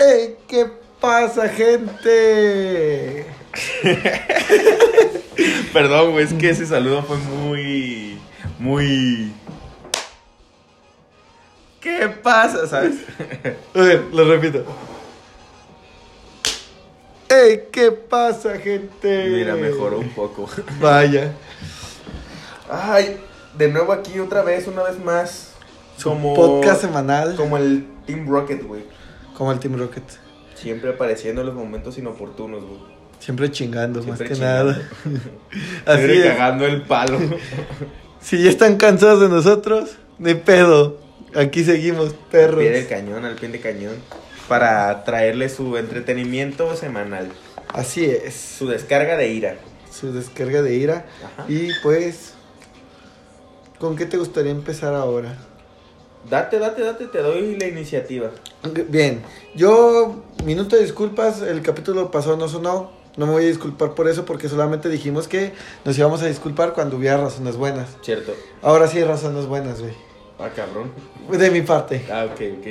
¡Ey! ¿Qué pasa, gente? Perdón, güey, es que ese saludo fue muy. Muy. ¿Qué pasa, sabes? A ver, lo repito. ¡Ey! ¿Qué pasa, gente? Mira, mejoró un poco. Vaya. Ay, de nuevo aquí otra vez, una vez más. Como. Podcast semanal. Como el Team Rocket, güey. Como el Team Rocket. Siempre apareciendo en los momentos inoportunos, güey. Siempre chingando, Siempre más que chingando. nada. Así Siempre es. cagando el palo. Si ya están cansados de nosotros, de pedo. Aquí seguimos, Al perros. pie del cañón, al pie de cañón. Para traerle su entretenimiento semanal. Así es. Su descarga de ira. Su descarga de ira. Ajá. Y pues, ¿con qué te gustaría empezar ahora? Date, date, date, te doy la iniciativa. Bien, yo, minuto de disculpas, el capítulo pasado no sonó. No me voy a disculpar por eso porque solamente dijimos que nos íbamos a disculpar cuando hubiera razones buenas. Cierto. Ahora sí hay razones buenas, güey. Ah, cabrón. De mi parte. Ah, ok, ok.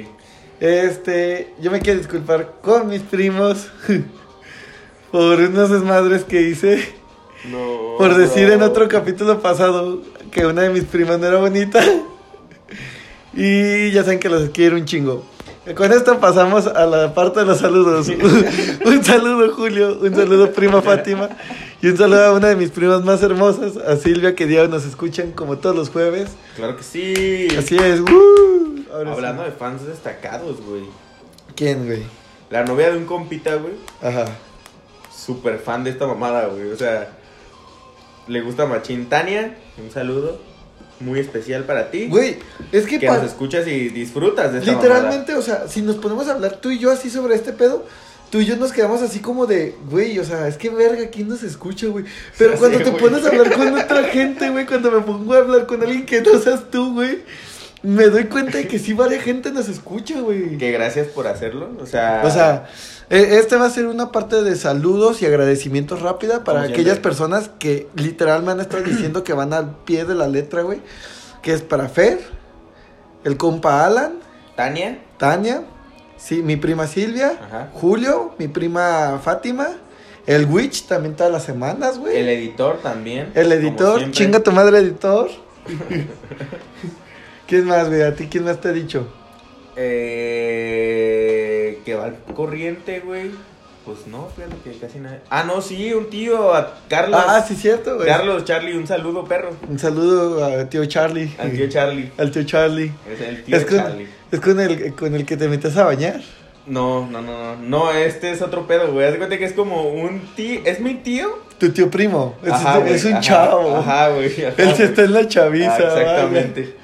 Este, yo me quiero disculpar con mis primos por unos desmadres que hice. No. Por decir en otro capítulo pasado que una de mis primas no era bonita. Y ya saben que los quiero un chingo. Con esto pasamos a la parte de los saludos. un saludo Julio, un saludo prima Fátima y un saludo a una de mis primas más hermosas, a Silvia que día nos escuchan como todos los jueves. Claro que sí. Así es. ¡woo! Ahora sí. Hablando de fans destacados, güey. ¿Quién, güey? La novia de un compita, güey. Ajá. Súper fan de esta mamada, güey. O sea, le gusta Machín Tania. Un saludo muy especial para ti. Güey, es que, que pa- nos escuchas y disfrutas de esta literalmente, o sea, si nos ponemos a hablar tú y yo así sobre este pedo, tú y yo nos quedamos así como de, güey, o sea, es que verga, ¿quién nos escucha, güey? Pero cuando te güey. pones a hablar con otra gente, güey, cuando me pongo a hablar con alguien que no seas tú, güey, me doy cuenta de que sí varias gente nos escucha, güey. Que gracias por hacerlo. O sea, O sea, e- este va a ser una parte de saludos y agradecimientos rápida para aquellas siempre. personas que literal me han estado diciendo que van al pie de la letra, güey. Que es para Fer, el compa Alan, Tania. Tania, sí, mi prima Silvia, Ajá. Julio, mi prima Fátima, el Witch también todas las semanas, güey. El editor también. El editor, chinga tu madre editor. ¿Quién más, güey? ¿A ti quién más te ha dicho? Eh, que va al corriente, güey. Pues no, fíjate que casi nadie. Ah, no, sí, un tío, a Carlos. Ah, sí, cierto, güey. Carlos, Charlie, un saludo, perro. Un saludo a tío Charlie. Al tío Charlie. Al tío Charlie. Es el tío Es con, Charlie. es con el con el que te metes a bañar. No, no, no, no. No, este es otro pedo, güey. Haz de cuenta que es como un tío. ¿Es mi tío? Tu tío primo. Es, Ajá, es un ajá, chavo. Ajá, güey. Él güey. está en la chaviza. Ah, vale.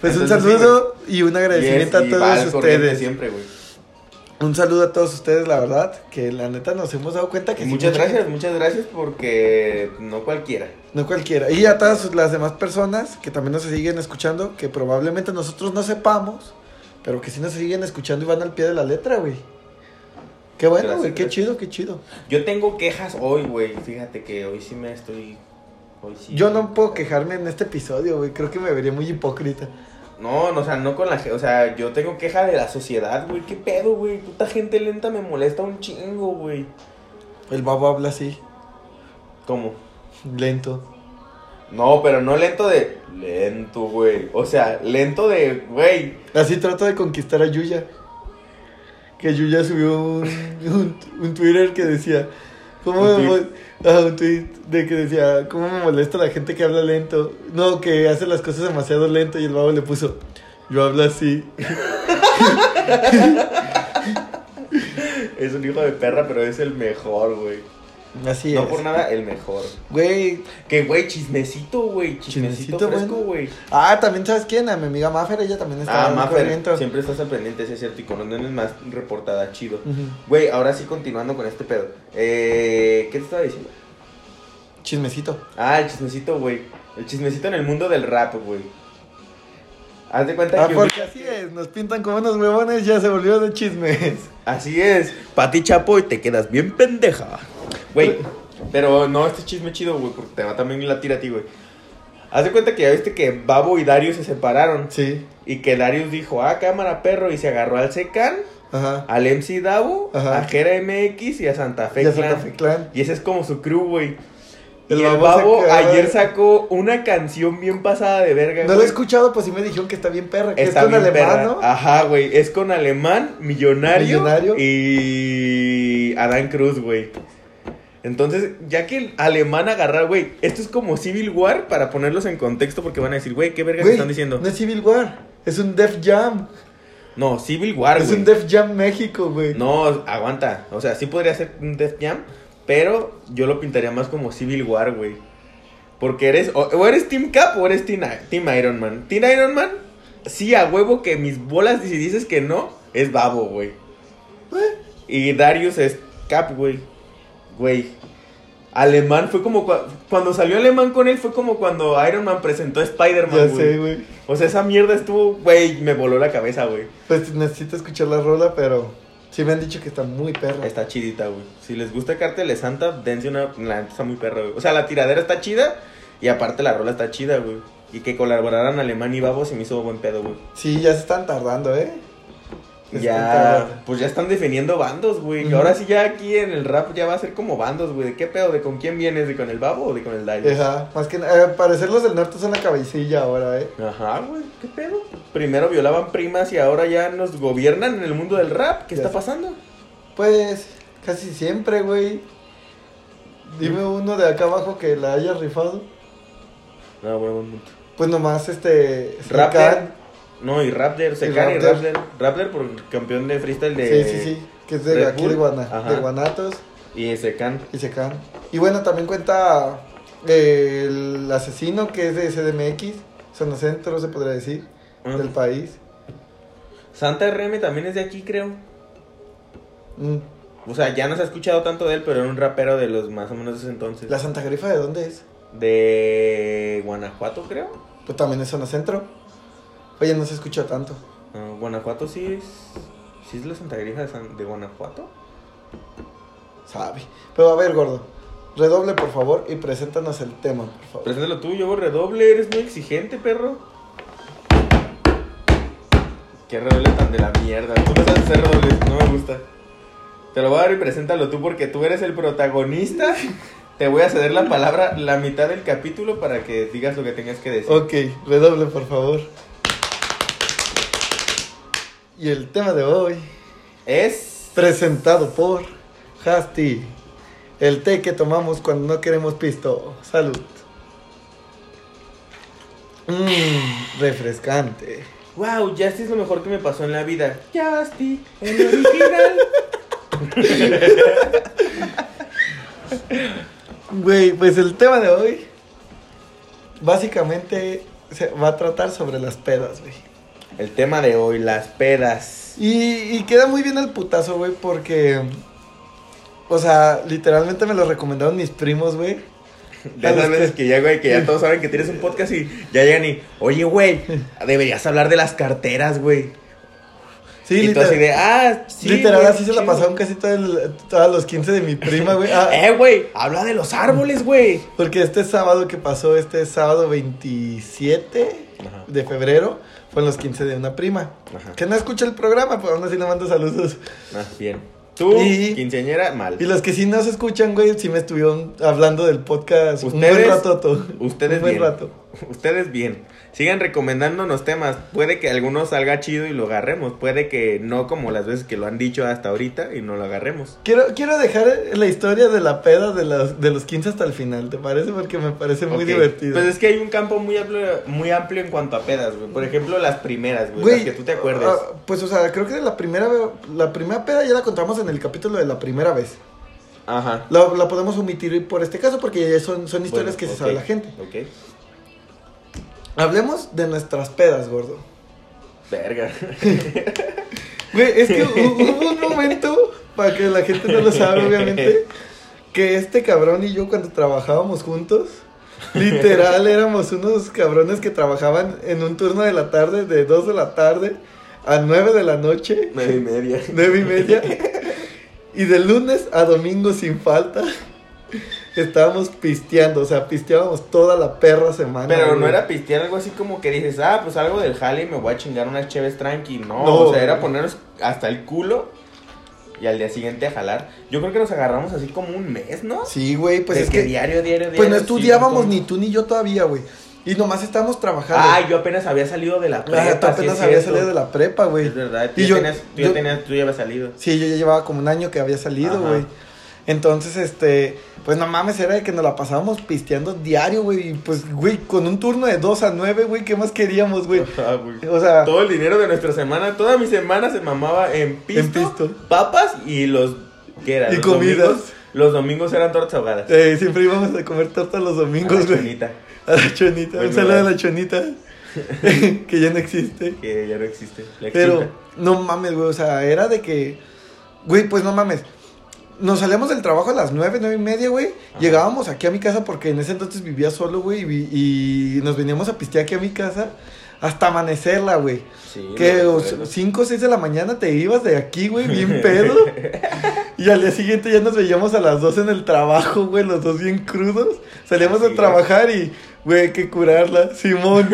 Pues un sí, saludo y un agradecimiento a todos ustedes. siempre, güey. Un saludo a todos ustedes, la verdad, que la neta nos hemos dado cuenta que sí, muchas mucha gracias, muchas gracias porque no cualquiera. No cualquiera. Y a todas las demás personas que también nos siguen escuchando, que probablemente nosotros no sepamos, pero que sí nos siguen escuchando y van al pie de la letra, güey. Qué bueno, güey, qué gracias. chido, qué chido. Yo tengo quejas hoy, güey. Fíjate que hoy sí me estoy. Hoy sí. Yo no puedo quejarme en este episodio, güey. Creo que me vería muy hipócrita. No, no, o sea, no con la gente. O sea, yo tengo queja de la sociedad, güey. ¿Qué pedo, güey? Puta gente lenta me molesta un chingo, güey. El babo habla así, ¿Cómo? lento. No, pero no lento de. Lento, güey. O sea, lento de, güey. Así trato de conquistar a Yuya. Que Yuya subió un, un, un Twitter que decía. ¿Cómo Un me tweet. mol- ah, un tweet de que decía, ¿cómo me molesta la gente que habla lento? No, que hace las cosas demasiado lento y el babo le puso, yo hablo así. Es un hijo de perra, pero es el mejor, güey. Así No es. por nada, el mejor. Güey, Que, güey, chismecito, güey. Chismecito, Chismecito, fresco, güey. ah, también sabes quién, a mi amiga Maffer, ella también está Ah, Maffer, siempre estás al pendiente, ese es cierto. Y con órdenes más reportada, chido. Güey, ahora sí continuando con este pedo. Eh, ¿Qué te estaba diciendo? Chismecito. Ah, el chismecito, güey. El chismecito en el mundo del rap, güey. Haz de cuenta Ah, que. porque así es, nos pintan como unos huevones, ya se volvió de chismes. Así es. Pati Chapo y te quedas bien pendeja. Güey. Pero no, este chisme chido, güey, porque te va también la tira a ti, güey. Haz de cuenta que ya viste que Babo y Darius se separaron. Sí. Y que Darius dijo, ah, cámara perro, y se agarró al Secan, Ajá. al MC Davo, Ajá. a Jera MX y a Santa Fe Clan. Santa Fe Clan. Y ese es como su crew, güey. El y el Babo ayer sacó una canción bien pasada de verga, No lo he escuchado, pues sí me dijeron que está bien perra. Que Está es con bien alemán, perra. ¿no? Ajá, güey. Es con Alemán, Millonario, Millonario. y Adán Cruz, güey. Entonces, ya que el alemán agarrar, güey, esto es como Civil War para ponerlos en contexto porque van a decir, güey, ¿qué verga Güey, están diciendo? No es Civil War, es un Def Jam. No, Civil War, es un Def Jam México, güey. No, aguanta. O sea, sí podría ser un Def Jam, pero yo lo pintaría más como Civil War, güey. Porque eres, o, o eres Team Cap o eres Team, team Iron Man. Team Iron Man, sí, a huevo que mis bolas, si dices que no, es babo, güey. Eh, Y Darius es Cap, güey. Güey. Alemán fue como cua- cuando salió Alemán con él fue como cuando Iron Man presentó a Spider-Man, ya güey. sé, güey. O sea, esa mierda estuvo, güey, me voló la cabeza, güey. Pues necesito escuchar la rola, pero sí me han dicho que está muy perra. Está chidita, güey. Si les gusta Cártel de Santa, dense una. La está muy perra, güey. O sea, la tiradera está chida y aparte la rola está chida, güey. Y que colaboraran Alemán y Babo se me hizo buen pedo, güey. Sí, ya se están tardando, ¿eh? Ya, pues ya están definiendo bandos, güey. Ujú. Ahora sí ya aquí en el rap ya va a ser como bandos, güey. ¿De qué pedo? ¿De con quién vienes? ¿De con el Babo o de con el Darius? Ajá, más que nada, eh, parecer los del norte son la cabecilla ahora, ¿eh? Ajá, güey. ¿Qué pedo? Primero violaban primas y ahora ya nos gobiernan en el mundo del rap. ¿Qué Ya está sé. pasando? Pues casi siempre, güey. Dime uno de acá abajo que la haya rifado. No, güey, buen punto. Pues nomás este. Rapper. No, y Raptor, Secan y Raptor. Raptor. Por campeón de freestyle de. Sí, sí, sí. Que es de Red aquí de, Bull. Guana, Ajá. de Guanatos Y Secan. y Secan. Y bueno, también cuenta eh, el asesino que es de CDMX, zona centro, se podría decir, Ah. del país. Santa RM también es de aquí, creo. Mm. O sea, ya no se ha escuchado tanto de él, pero era un rapero de los más o menos de ese entonces. ¿La Santa Grifa de dónde es? De Guanajuato, creo. Pues también es zona centro. Oye, no se escucha tanto. No, Guanajuato sí es. ¿Sí es la Santa Grija de, San- de Guanajuato? Sabe. Pero a ver, gordo. Redoble, por favor, y preséntanos el tema, por favor. Preséntalo tú, yo redoble, eres muy exigente, perro. Qué redoble tan de la mierda. Tú no sabes hacer redobles, no me gusta. Te lo voy a dar y preséntalo tú porque tú eres el protagonista. Te voy a ceder la palabra la mitad del capítulo para que digas lo que tengas que decir. Ok, redoble, por favor. Y el tema de hoy, Es. presentado por Hasti. El té que tomamos cuando no queremos pisto. Salud. Mmm, refrescante. Wow, Justy es lo mejor que me pasó en la vida. Justy, el original. Güey, pues el tema de hoy básicamente se va a tratar sobre las pedas, güey. El tema de hoy, las pedas. Y, y queda muy bien el putazo, güey, porque. O sea, literalmente me lo recomendaron mis primos, güey. De esas veces que ya, güey, que ya todos saben que tienes un podcast y ya llegan y, oye, güey, deberías hablar de las carteras, güey. Sí, y literal- así de, ah, sí. literal, güey, así se la chido". pasaron casi todo el- todos los 15 de mi prima, güey. Ah, Eh, güey, habla de los árboles, güey. porque este sábado que pasó, este sábado 27 Ajá. de febrero, fueron los 15 de una prima. Ajá. Que no escucha el programa, pues aún así le mando saludos. Ah, bien. Tú, Y- quinceañera, mal. Y los que sí no se escuchan, güey, sí me estuvieron hablando del podcast un Ustedes- buen rato. ustedes un buen bien. rato. Ustedes bien. Sigan recomendándonos temas. Puede que alguno salga chido y lo agarremos. Puede que no como las veces que lo han dicho hasta ahorita y no lo agarremos. Quiero, quiero dejar la historia de la peda de los, de los 15 hasta el final, ¿te parece? Porque me parece muy divertido. Pues es que hay un campo muy amplio, muy amplio en cuanto a pedas, güey. Por ejemplo, las primeras, güey. Güey, las que tú te acuerdes. ah, pues, o sea, creo que la primera, la primera peda ya la contamos en el capítulo de la primera vez. Ajá. La, la podemos omitir por este caso porque ya son, son historias Bueno, que se sabe la gente. Ok. Hablemos de nuestras pedas, gordo. Verga. Güey, es que hu- hubo un momento, para que la gente no lo sabe, obviamente, que este cabrón y yo cuando trabajábamos juntos, literal éramos unos cabrones que trabajaban en un turno de la tarde, de 2 de la tarde a 9 de la noche, Nueve y media. 9 y media, y de lunes a domingo sin falta. Estábamos pisteando, o sea, pisteábamos toda la perra semana. Pero no era pistear algo así como que dices, ah, pues algo del jale y me voy a chingar unas cheves tranqui. No, No, o sea, era ponernos hasta el culo y al día siguiente a jalar. Yo creo que nos agarramos así como un mes, ¿no? Sí, güey, pues De es que que. diario, diario, diario. Pues no sí, estudiábamos ni tú ni yo todavía, güey. Y nomás estábamos trabajando. Ah, yo apenas había salido de la prepa. Ah, tú sí apenas habías cierto. salido de la prepa, güey. Es verdad, tú Y ya, yo- tenías, tú, ya yo- tenías- tú ya habías salido. Sí, yo ya llevaba como un año que había salido, Ajá. güey. Entonces, este, pues no mames, era de que nos la pasábamos pisteando diario, güey. Y pues, güey, con un turno de 2 a 9, güey, ¿qué más queríamos, güey? O sea, Todo el dinero de nuestra semana, toda mi semana se mamaba en pisto, En pisto. papas y los... ¿Qué era? Y Los comidas. domingos- los domingos eran tortas ahogadas. eh, siempre íbamos a comer torta los A domingos, la güey. chonita, A la chonita. Un saludo a la chonita. que ya no existe. que ya no existe. La Pero, no mames, güey. O sea, era de que. Güey, pues no mames. Nos salíamos del trabajo a las nueve, nueve y media, güey. Llegábamos aquí a mi casa porque en ese entonces vivía solo, güey. Y, y nos veníamos a pistear aquí a mi casa hasta amanecerla, güey. Sí, Que lo o recuerdo. 5 o 6 de la mañana te ibas de aquí, güey, bien pedo. y al día siguiente ya nos veíamos a las 2 en el trabajo, güey, los dos bien crudos. Salíamos Así a trabajar y, güey, hay que curarla. Simón,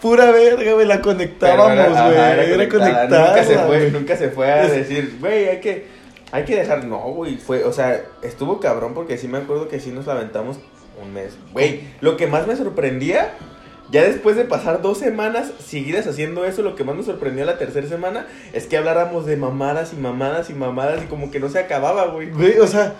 pura verga, güey, la conectábamos, güey. ajá, Era, era conectada. Nunca se fue, nunca se fue a Es- decir, güey, hay que, hay que dejar. No, güey, fue, o sea, estuvo cabrón porque sí me acuerdo que sí nos la aventamos un mes. Güey, lo que más me sorprendía, ya después de pasar dos semanas seguidas haciendo eso, lo que más me sorprendió la tercera semana es que habláramos de mamadas y mamadas y mamadas y como que no se acababa, güey. Güey, o sea,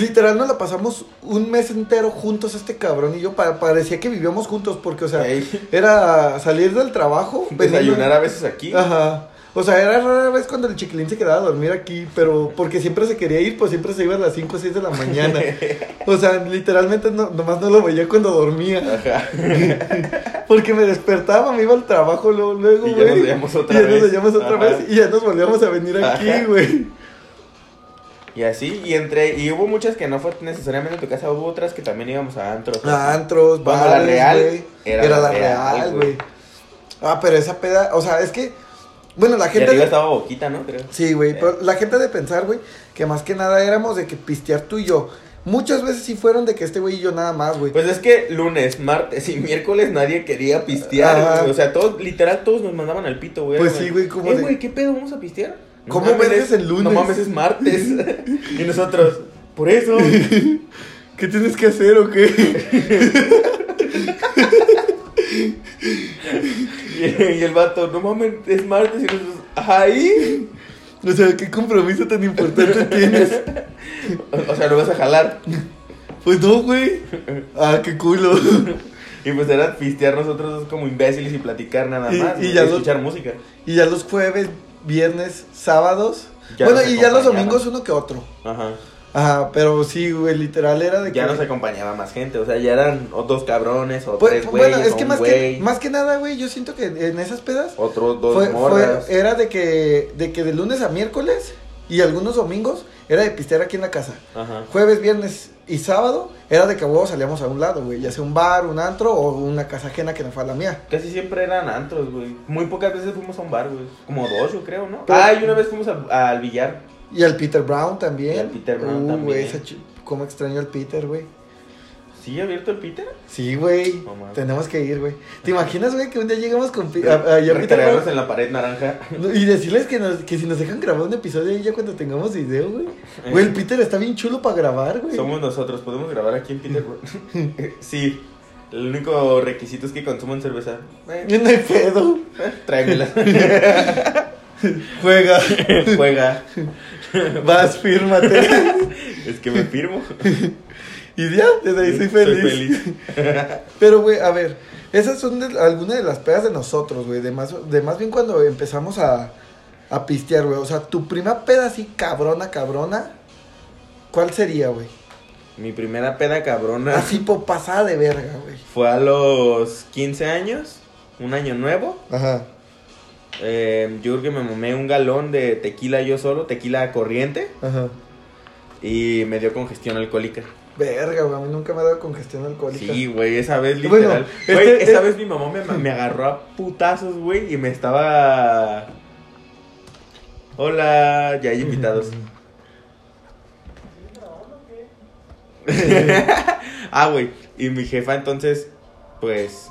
literal nos la pasamos un mes entero juntos este cabrón y yo. pa- parecía que vivíamos juntos porque, o sea, Ey, era salir del trabajo. desayunar a veces aquí. Ajá. O sea, era rara vez cuando el chiquilín se quedaba a dormir aquí, pero porque siempre se quería ir, pues siempre se iba a las 5 o 6 de la mañana. O sea, literalmente no, nomás no lo veía cuando dormía. Ajá. Porque me despertaba, me iba al trabajo luego, luego, Y ya güey. nos veíamos otra y ya vez. nos veíamos otra Ajá. vez y ya nos volvíamos a venir aquí, güey. Y así, y entre, y hubo muchas que no fue necesariamente en tu casa, hubo otras que también íbamos a antros. A antros, Cuando la bares, real güey. era Era, la la real, real, güey. güey. Ah, pero esa peda, o sea, es que, bueno, la Y gente... arriba estaba boquita, ¿no? Creo. Sí, güey, Eh. pero la gente de pensar, güey, que más que nada éramos de que pistear tú y yo. Muchas veces sí fueron de que este güey y yo nada más, güey. Pues es que lunes, martes y miércoles nadie quería pistear, güey. O sea, todos, literal, todos nos mandaban al pito, güey. Pues sí, güey, como Eh, de- güey, ¿qué pedo? ¿Vamos a pistear? ¿Cómo mames, vergas es- el lunes? No mames, es martes. y nosotros, por eso. ¿Qué tienes que hacer o qué? y, el vato, no mames, es martes. Y nosotros, ahí. o sea, ¿qué compromiso tan importante tienes? O, o sea, lo vas a jalar. Pues no, güey. Ah, qué culo. Y pues era pistear nosotros dos como imbéciles y platicar nada Y- más. y ya escuchar música. Y ya los jueves, viernes, sábados. Ya bueno, y ya los domingos uno que otro. Ajá. Ajá, pero sí, güey, literal era de que... Ya nos acompañaba más gente, o sea, ya eran o dos cabrones, o Pues, tres güeyes, bueno, es o que más, que más que nada, güey, yo siento que en esas pedas otros dos fue, morras. fue- era de que, de que de lunes a miércoles y algunos domingos era de pistear aquí en la casa. Ajá. Jueves, viernes y sábado era de que huevo salíamos a un lado, güey, ya sea un bar, un antro o una casa ajena que no fue a la mía. Casi siempre eran antros, güey. Muy pocas veces fuimos a un bar, güey. Como dos, yo creo, ¿no? Pero- ah, y una vez fuimos al billar. Y al Peter Brown también. Y al Peter Brown Uh, también. güey, esa cómo extraño al Peter, güey. ¿Sigue abierto el Peter? Sí, güey. No. Tenemos que ir, güey. ¿Te imaginas, güey, que un día llegamos con Pi- a- a- Peter Brown? en la pared naranja. Y decirles que, nos, que si nos dejan grabar un episodio ahí ya cuando tengamos video, güey. Güey, el Peter está bien chulo para grabar, güey. Somos nosotros, ¿podemos grabar aquí en Peter? sí. El único requisito es que consuman cerveza. Eh, No hay pedo. tráemela. Juega. Juega. Vas, fírmate. Es que me firmo. Y ya, desde ahí soy feliz. Pero, güey, a ver, esas son de- algunas de las pedas de nosotros, güey. De más, de más bien cuando empezamos a, a pistear, güey. O sea, tu prima peda así cabrona, cabrona. ¿Cuál sería, güey? Mi primera peda cabrona Así por pasada de verga, güey. fue a los 15 años, un año nuevo. Ajá. Eh, yo creo que me mamé un galón de tequila yo solo, tequila corriente, Ajá. y me dio congestión alcohólica. Verga, güey. A mí nunca me ha dado congestión alcohólica. Sí, güey, esa vez Bueno, literal. este- esa eh- vez mi mamá me, me agarró a putazos, güey, y me estaba... Hola, ya hay invitados. ah, güey. Y mi jefa entonces, pues...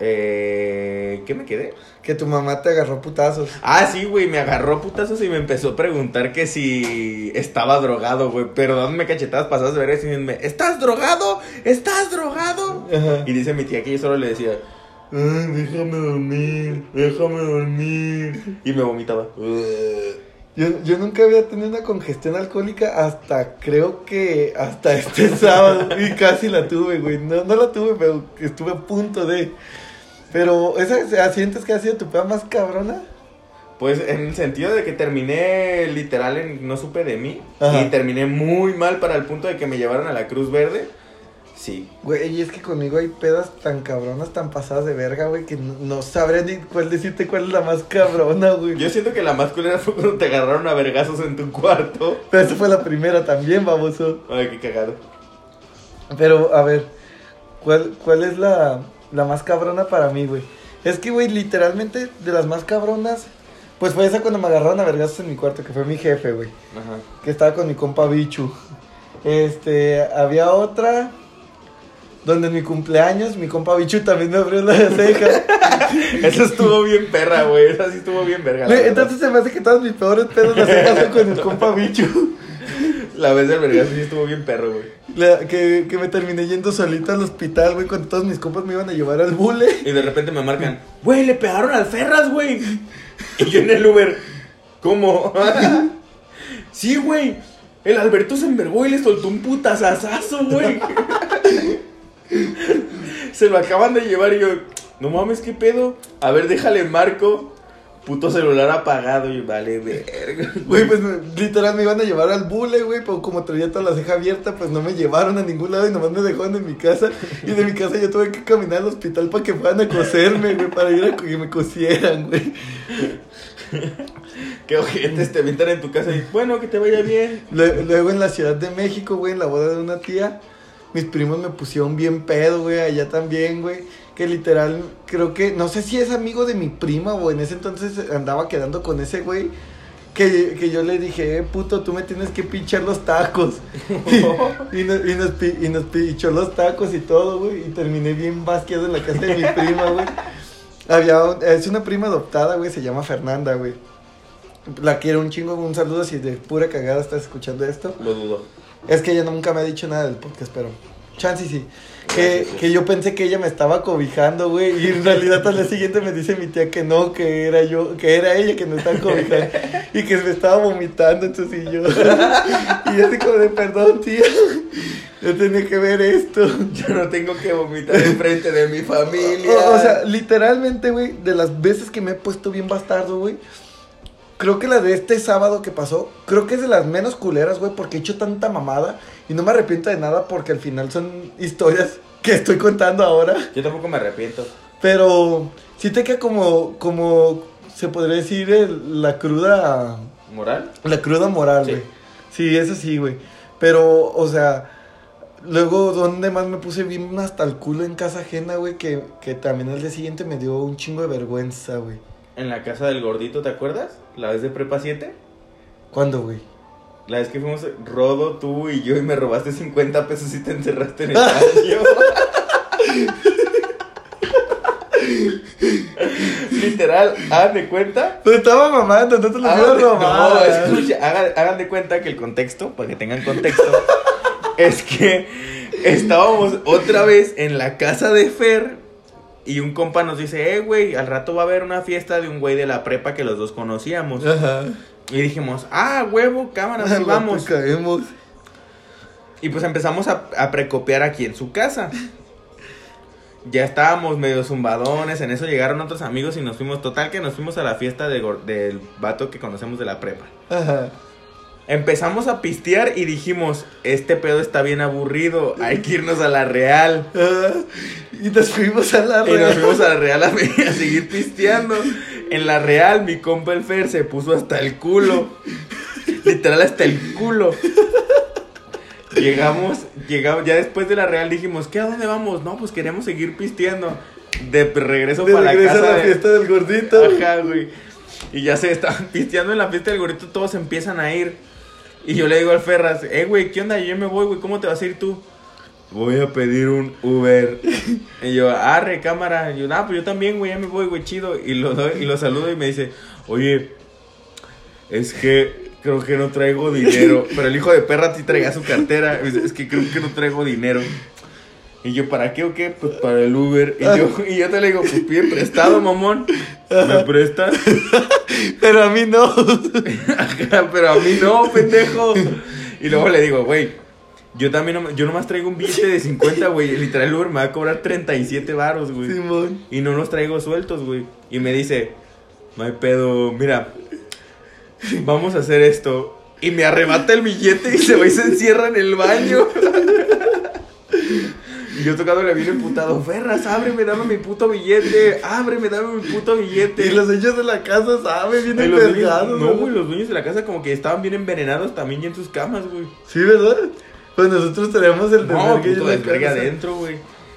Eh, ¿Qué me quedé? Que tu mamá te agarró putazos. Ah, sí, güey, me agarró putazos y me empezó a preguntar que si estaba drogado, güey. Perdón, me cachetadas pasadas de ver y diciéndome, ¿estás drogado? ¿Estás drogado? Ajá. Y dice mi tía que yo solo le decía, Ay, déjame dormir, déjame dormir. Y me vomitaba. Yo, yo nunca había tenido una congestión alcohólica hasta creo que hasta este sábado. Y casi la tuve, güey. No, no la tuve, pero estuve a punto de. Pero, ¿esa sientes que ha sido tu peda más cabrona? Pues en el sentido de que terminé literal en no supe de mí. Ajá. Y terminé muy mal para el punto de que me llevaron a la Cruz Verde. Sí. Güey, y es que conmigo hay pedas tan cabronas, tan pasadas de verga, güey, que no, no sabré ni cuál decirte cuál es la más cabrona, güey. Yo siento que la más culera fue cuando te agarraron a vergazos en tu cuarto. Pero esa fue la primera también, baboso. Ay, qué cagado. Pero, a ver, ¿cuál, cuál es la, la más cabrona para mí, güey? Es que, güey, literalmente de las más cabronas, pues fue esa cuando me agarraron a vergazos en mi cuarto, que fue mi jefe, güey. Ajá. Que estaba con mi compa Bichu. Este, había otra donde en mi cumpleaños mi compa Bichu también me abrió la ceja. Eso estuvo bien perra, güey. Esa sí estuvo bien verga. Güey, entonces se me hace que todos mis peores pedos las pasado con el compa Bichu. La vez del vergazo sí estuvo bien perro, güey. La- que, que me terminé yendo solito al hospital, güey, cuando todos mis compas me iban a llevar al bule. Y de repente me marcan, güey, le pegaron al Ferras, güey. Y yo en el Uber, ¿cómo? sí, güey. El Alberto se envergó y le soltó un putazazazo, güey. se lo acaban de llevar y yo, no mames, ¿qué pedo? A ver, déjale marco. Puto celular apagado y vale, verga. Güey, pues literal me iban a llevar al bule, güey, pero como traía toda la ceja abierta, pues no me llevaron a ningún lado y nomás me dejaron en mi casa. Y de mi casa yo tuve que caminar al hospital para que fueran a coserme, güey, para ir a que me cosieran, güey. Qué ojetes te avientan en tu casa y, bueno, que te vaya bien. Lue- Luego en la Ciudad de México, güey, en la boda de una tía, mis primos me pusieron bien pedo, güey, allá también, güey. Que literal, creo que, no sé si es amigo de mi prima o en ese entonces andaba quedando con ese güey. Que, que yo le dije, eh, puto, tú me tienes que pinchar los tacos. y, y nos, y, nos, y nos pinchó los tacos y todo, güey. Y terminé bien basqueado en la casa de mi prima, güey. Había, un- es una prima adoptada, güey, se llama Fernanda, güey. La quiero un chingo, un saludo si de pura cagada estás escuchando esto. Lo dudo. Es que ella nunca me ha dicho nada del podcast, pero chance sí. Que, que yo pensé que ella me estaba cobijando, güey. Y en realidad al día siguiente me dice mi tía que no, que era yo, que era ella que me estaba cobijando. Y que me estaba vomitando en su sillón. Y yo así como de perdón, tía. Yo tenía que ver esto. Yo no tengo que vomitar enfrente de mi familia. O, o sea, literalmente, güey, de las veces que me he puesto bien bastardo, güey. Creo que la de este sábado que pasó, creo que es de las menos culeras, güey, porque he hecho tanta mamada y no me arrepiento de nada porque al final son historias que estoy contando ahora. Yo tampoco me arrepiento. Pero sí te queda como, como se podría decir, el- la cruda, ¿Moral? la cruda moral, güey. Sí, eso sí, güey. Pero, o sea, luego, ¿dónde más me puse bien hasta el culo en casa ajena, güey? Que, que también al día siguiente me dio un chingo de vergüenza, güey. En la casa del gordito, ¿te acuerdas? La vez de prepa 7. ¿Cuándo, güey? La vez que fuimos Rodo, tú y yo y me robaste 50 pesos y te encerraste en el baño. Literal, hagan de cuenta. Pero estaba mamando, no te lo de, robar. no, escucha, hagan, hagan de cuenta que el contexto, para que tengan contexto, es que estábamos otra vez en la casa de Fer y un compa nos dice, eh, güey, al rato va a haber una fiesta de un güey de la prepa que los dos conocíamos. Ajá. Y dijimos, ah, huevo, cámara, sí vamos. caemos. Y pues empezamos a, a precopiar aquí en su casa. Ya estábamos medio zumbadones, en eso llegaron otros amigos y nos fuimos, total que nos fuimos a la fiesta de del vato que conocemos de la prepa. Ajá. Empezamos a pistear y dijimos, este pedo está bien aburrido, hay que irnos a la real. Ajá. Y nos fuimos a la Y nos real. fuimos a la real a, a seguir pisteando. En la real, mi compa el Fer se puso hasta el culo. Literal, hasta el culo. Llegamos, llegamos, ya después de la real dijimos, ¿qué a dónde vamos? No, pues queremos seguir pisteando. De regreso De para la regreso casa. a la de- fiesta del gordito. Ajá, güey. Y ya se estaban pisteando en la fiesta del gorrito, todos empiezan a ir. Y yo le digo al Ferras, eh, güey, ¿qué onda? Yo me voy, güey, ¿cómo te vas a ir tú? Voy a pedir un Uber. y yo, arre, cámara. Y yo, ah, pues yo también, güey, ya me voy, güey, chido. Y lo, doy, y lo saludo y me dice, oye, es que creo que no traigo dinero. Pero el hijo de perra sí traía su cartera. Me dice, Es que creo que no traigo dinero. Y yo, ¿para qué o qué? Pues para el Uber. Y yo, y yo te le digo, pues pide prestado, mamón. ¿Me prestas? Pero a mí no. Ajá, Pero a mí no, pendejo. Y luego le digo, güey, yo también, no, yo nomás traigo un billete de 50, güey. Literal, el Uber me va a cobrar 37 varos, güey. Simón. Y no los traigo sueltos, güey. Y me dice, no hay pedo, mira, vamos a hacer esto. Y me arrebata el billete y se va y se encierra en el baño. Y yo tocándole bien emputado, Ferras, ábreme, dame mi puto billete, ábreme, dame mi puto billete. Y los dueños de la casa saben, bien Y envergados. No, güey, los dueños de la casa como que estaban bien envenenados también ya en sus camas, güey. Sí, ¿verdad? Pues nosotros tenemos el No, desvergue puto desvergue casa. adentro, güey.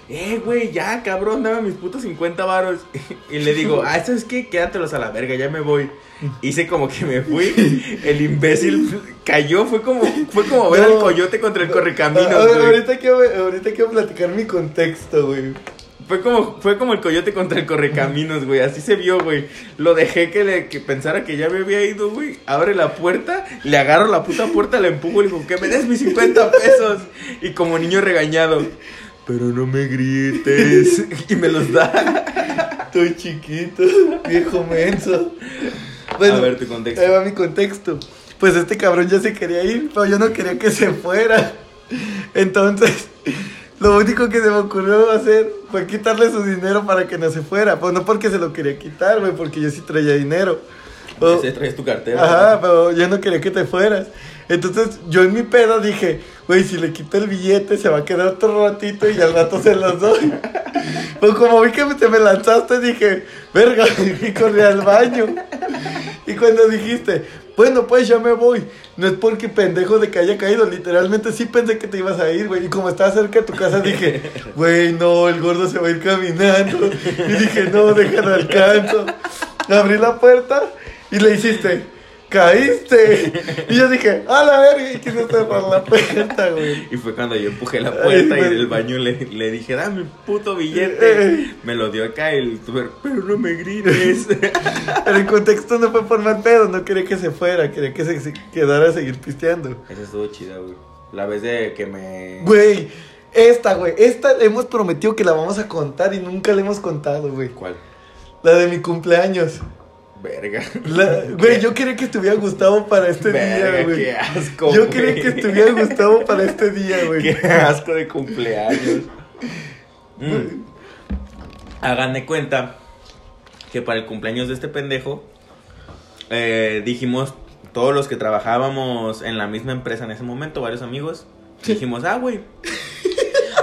Eh, güey, ya, cabrón, dame mis putos 50 varos. Y le digo, ah, ¿sabes qué? Quédatelos a la verga, ya me voy. Hice como que me fui. El imbécil cayó, fue como, fue como ver No. al coyote contra el correcaminos, A- güey. ahorita, quiero, ahorita quiero platicar mi contexto, güey. Fue como, fue como el coyote contra el correcaminos, güey. Así se vio, güey. Lo dejé que, le, que pensara que ya me había ido, güey. Abre la puerta, le agarro la puta puerta, le empujo y le digo, que me des mis 50 pesos. Y como niño regañado, pero no me grites. Y me los da. Estoy chiquito, viejo menso. Bueno, A ver, tu contexto. Ahí va mi contexto. Pues este cabrón ya se quería ir, pero yo no quería que se fuera. Entonces, lo único que se me ocurrió hacer fue quitarle su dinero para que no se fuera. Pues no porque se lo quería quitar, güey, porque yo sí traía dinero. O- Ese traes tu cartera. Ajá, pero yo no quería que te fueras. Entonces yo en mi pedo dije, güey, si le quito el billete se va a quedar otro ratito y al rato se los doy. Pues como vi que te me lanzaste dije, verga, y corrí al baño. Y cuando dijiste, bueno, pues ya me voy. No es porque pendejo de que haya caído, literalmente sí pensé que te ibas a ir, güey. Y como estaba cerca de tu casa dije, güey, no, el gordo se va a ir caminando. Y dije, no, déjalo alcanzo. Abrí la puerta y le hiciste, caíste. Y yo dije, a la verga, y quise cerrar la puerta, güey. Y fue cuando yo empujé la puerta Ay, y del baño le, le dije, dame un puto Eh. billete. Me lo dio acá el tuber, pero no me grites. Pero en contexto no fue por mal pedo, no quería que se fuera, quería que se, se quedara a seguir pisteando. Esa estuvo chida, güey. La vez de que me. Güey, esta, güey, esta hemos prometido que la vamos a contar y nunca la hemos contado, güey. ¿Cuál? La de mi cumpleaños. Verga. La- Güey, yo quería que estuviera Gustavo para este Verga, día, güey. qué asco. Yo güey. quería que estuviera Gustavo para este día, güey. Qué asco de cumpleaños. Mm. Hagan de cuenta que para el cumpleaños de este pendejo eh, dijimos todos los que trabajábamos en la misma empresa en ese momento, varios amigos, dijimos, ah, güey,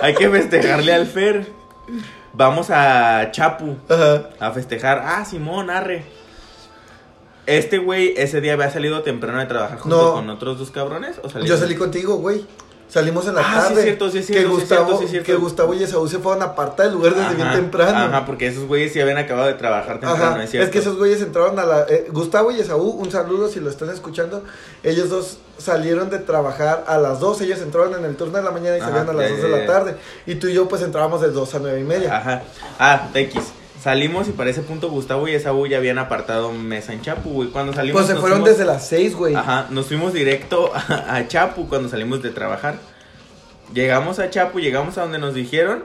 hay que festejarle al Fer. Vamos a Chapu Ajá. a festejar. Ah, Simón, arre. Este güey ese día había salido temprano de trabajar junto No. con otros dos cabrones. ¿o? Yo salí contigo, güey. Salimos en la Ah, sí, tarde. es cierto, sí, es que cierto, sí, Gustavo, cierto, sí, cierto. que Gustavo y Esaú se fueron a apartar del lugar desde bien temprano. Ajá, porque esos güeyes sí habían acabado de trabajar temprano, Ajá, es cierto. es que esos güeyes entraron a la... eh, Gustavo y Esaú, un saludo si lo están escuchando. Ellos dos salieron de trabajar a las 2. Ellos entraron en el turno de la mañana y Ajá, salían a las ya, 2 ya, de la tarde. Y tú y yo pues entrábamos de 2 a 9 y media. Ajá. Ah, X. Salimos y para ese punto Gustavo y Esaú ya habían apartado mesa en Chapu, güey. Cuando salimos. pues se fueron fuimos- desde las 6, güey. Ajá, nos fuimos directo a, a Chapu cuando salimos de trabajar. Llegamos a Chapu, llegamos a donde nos dijeron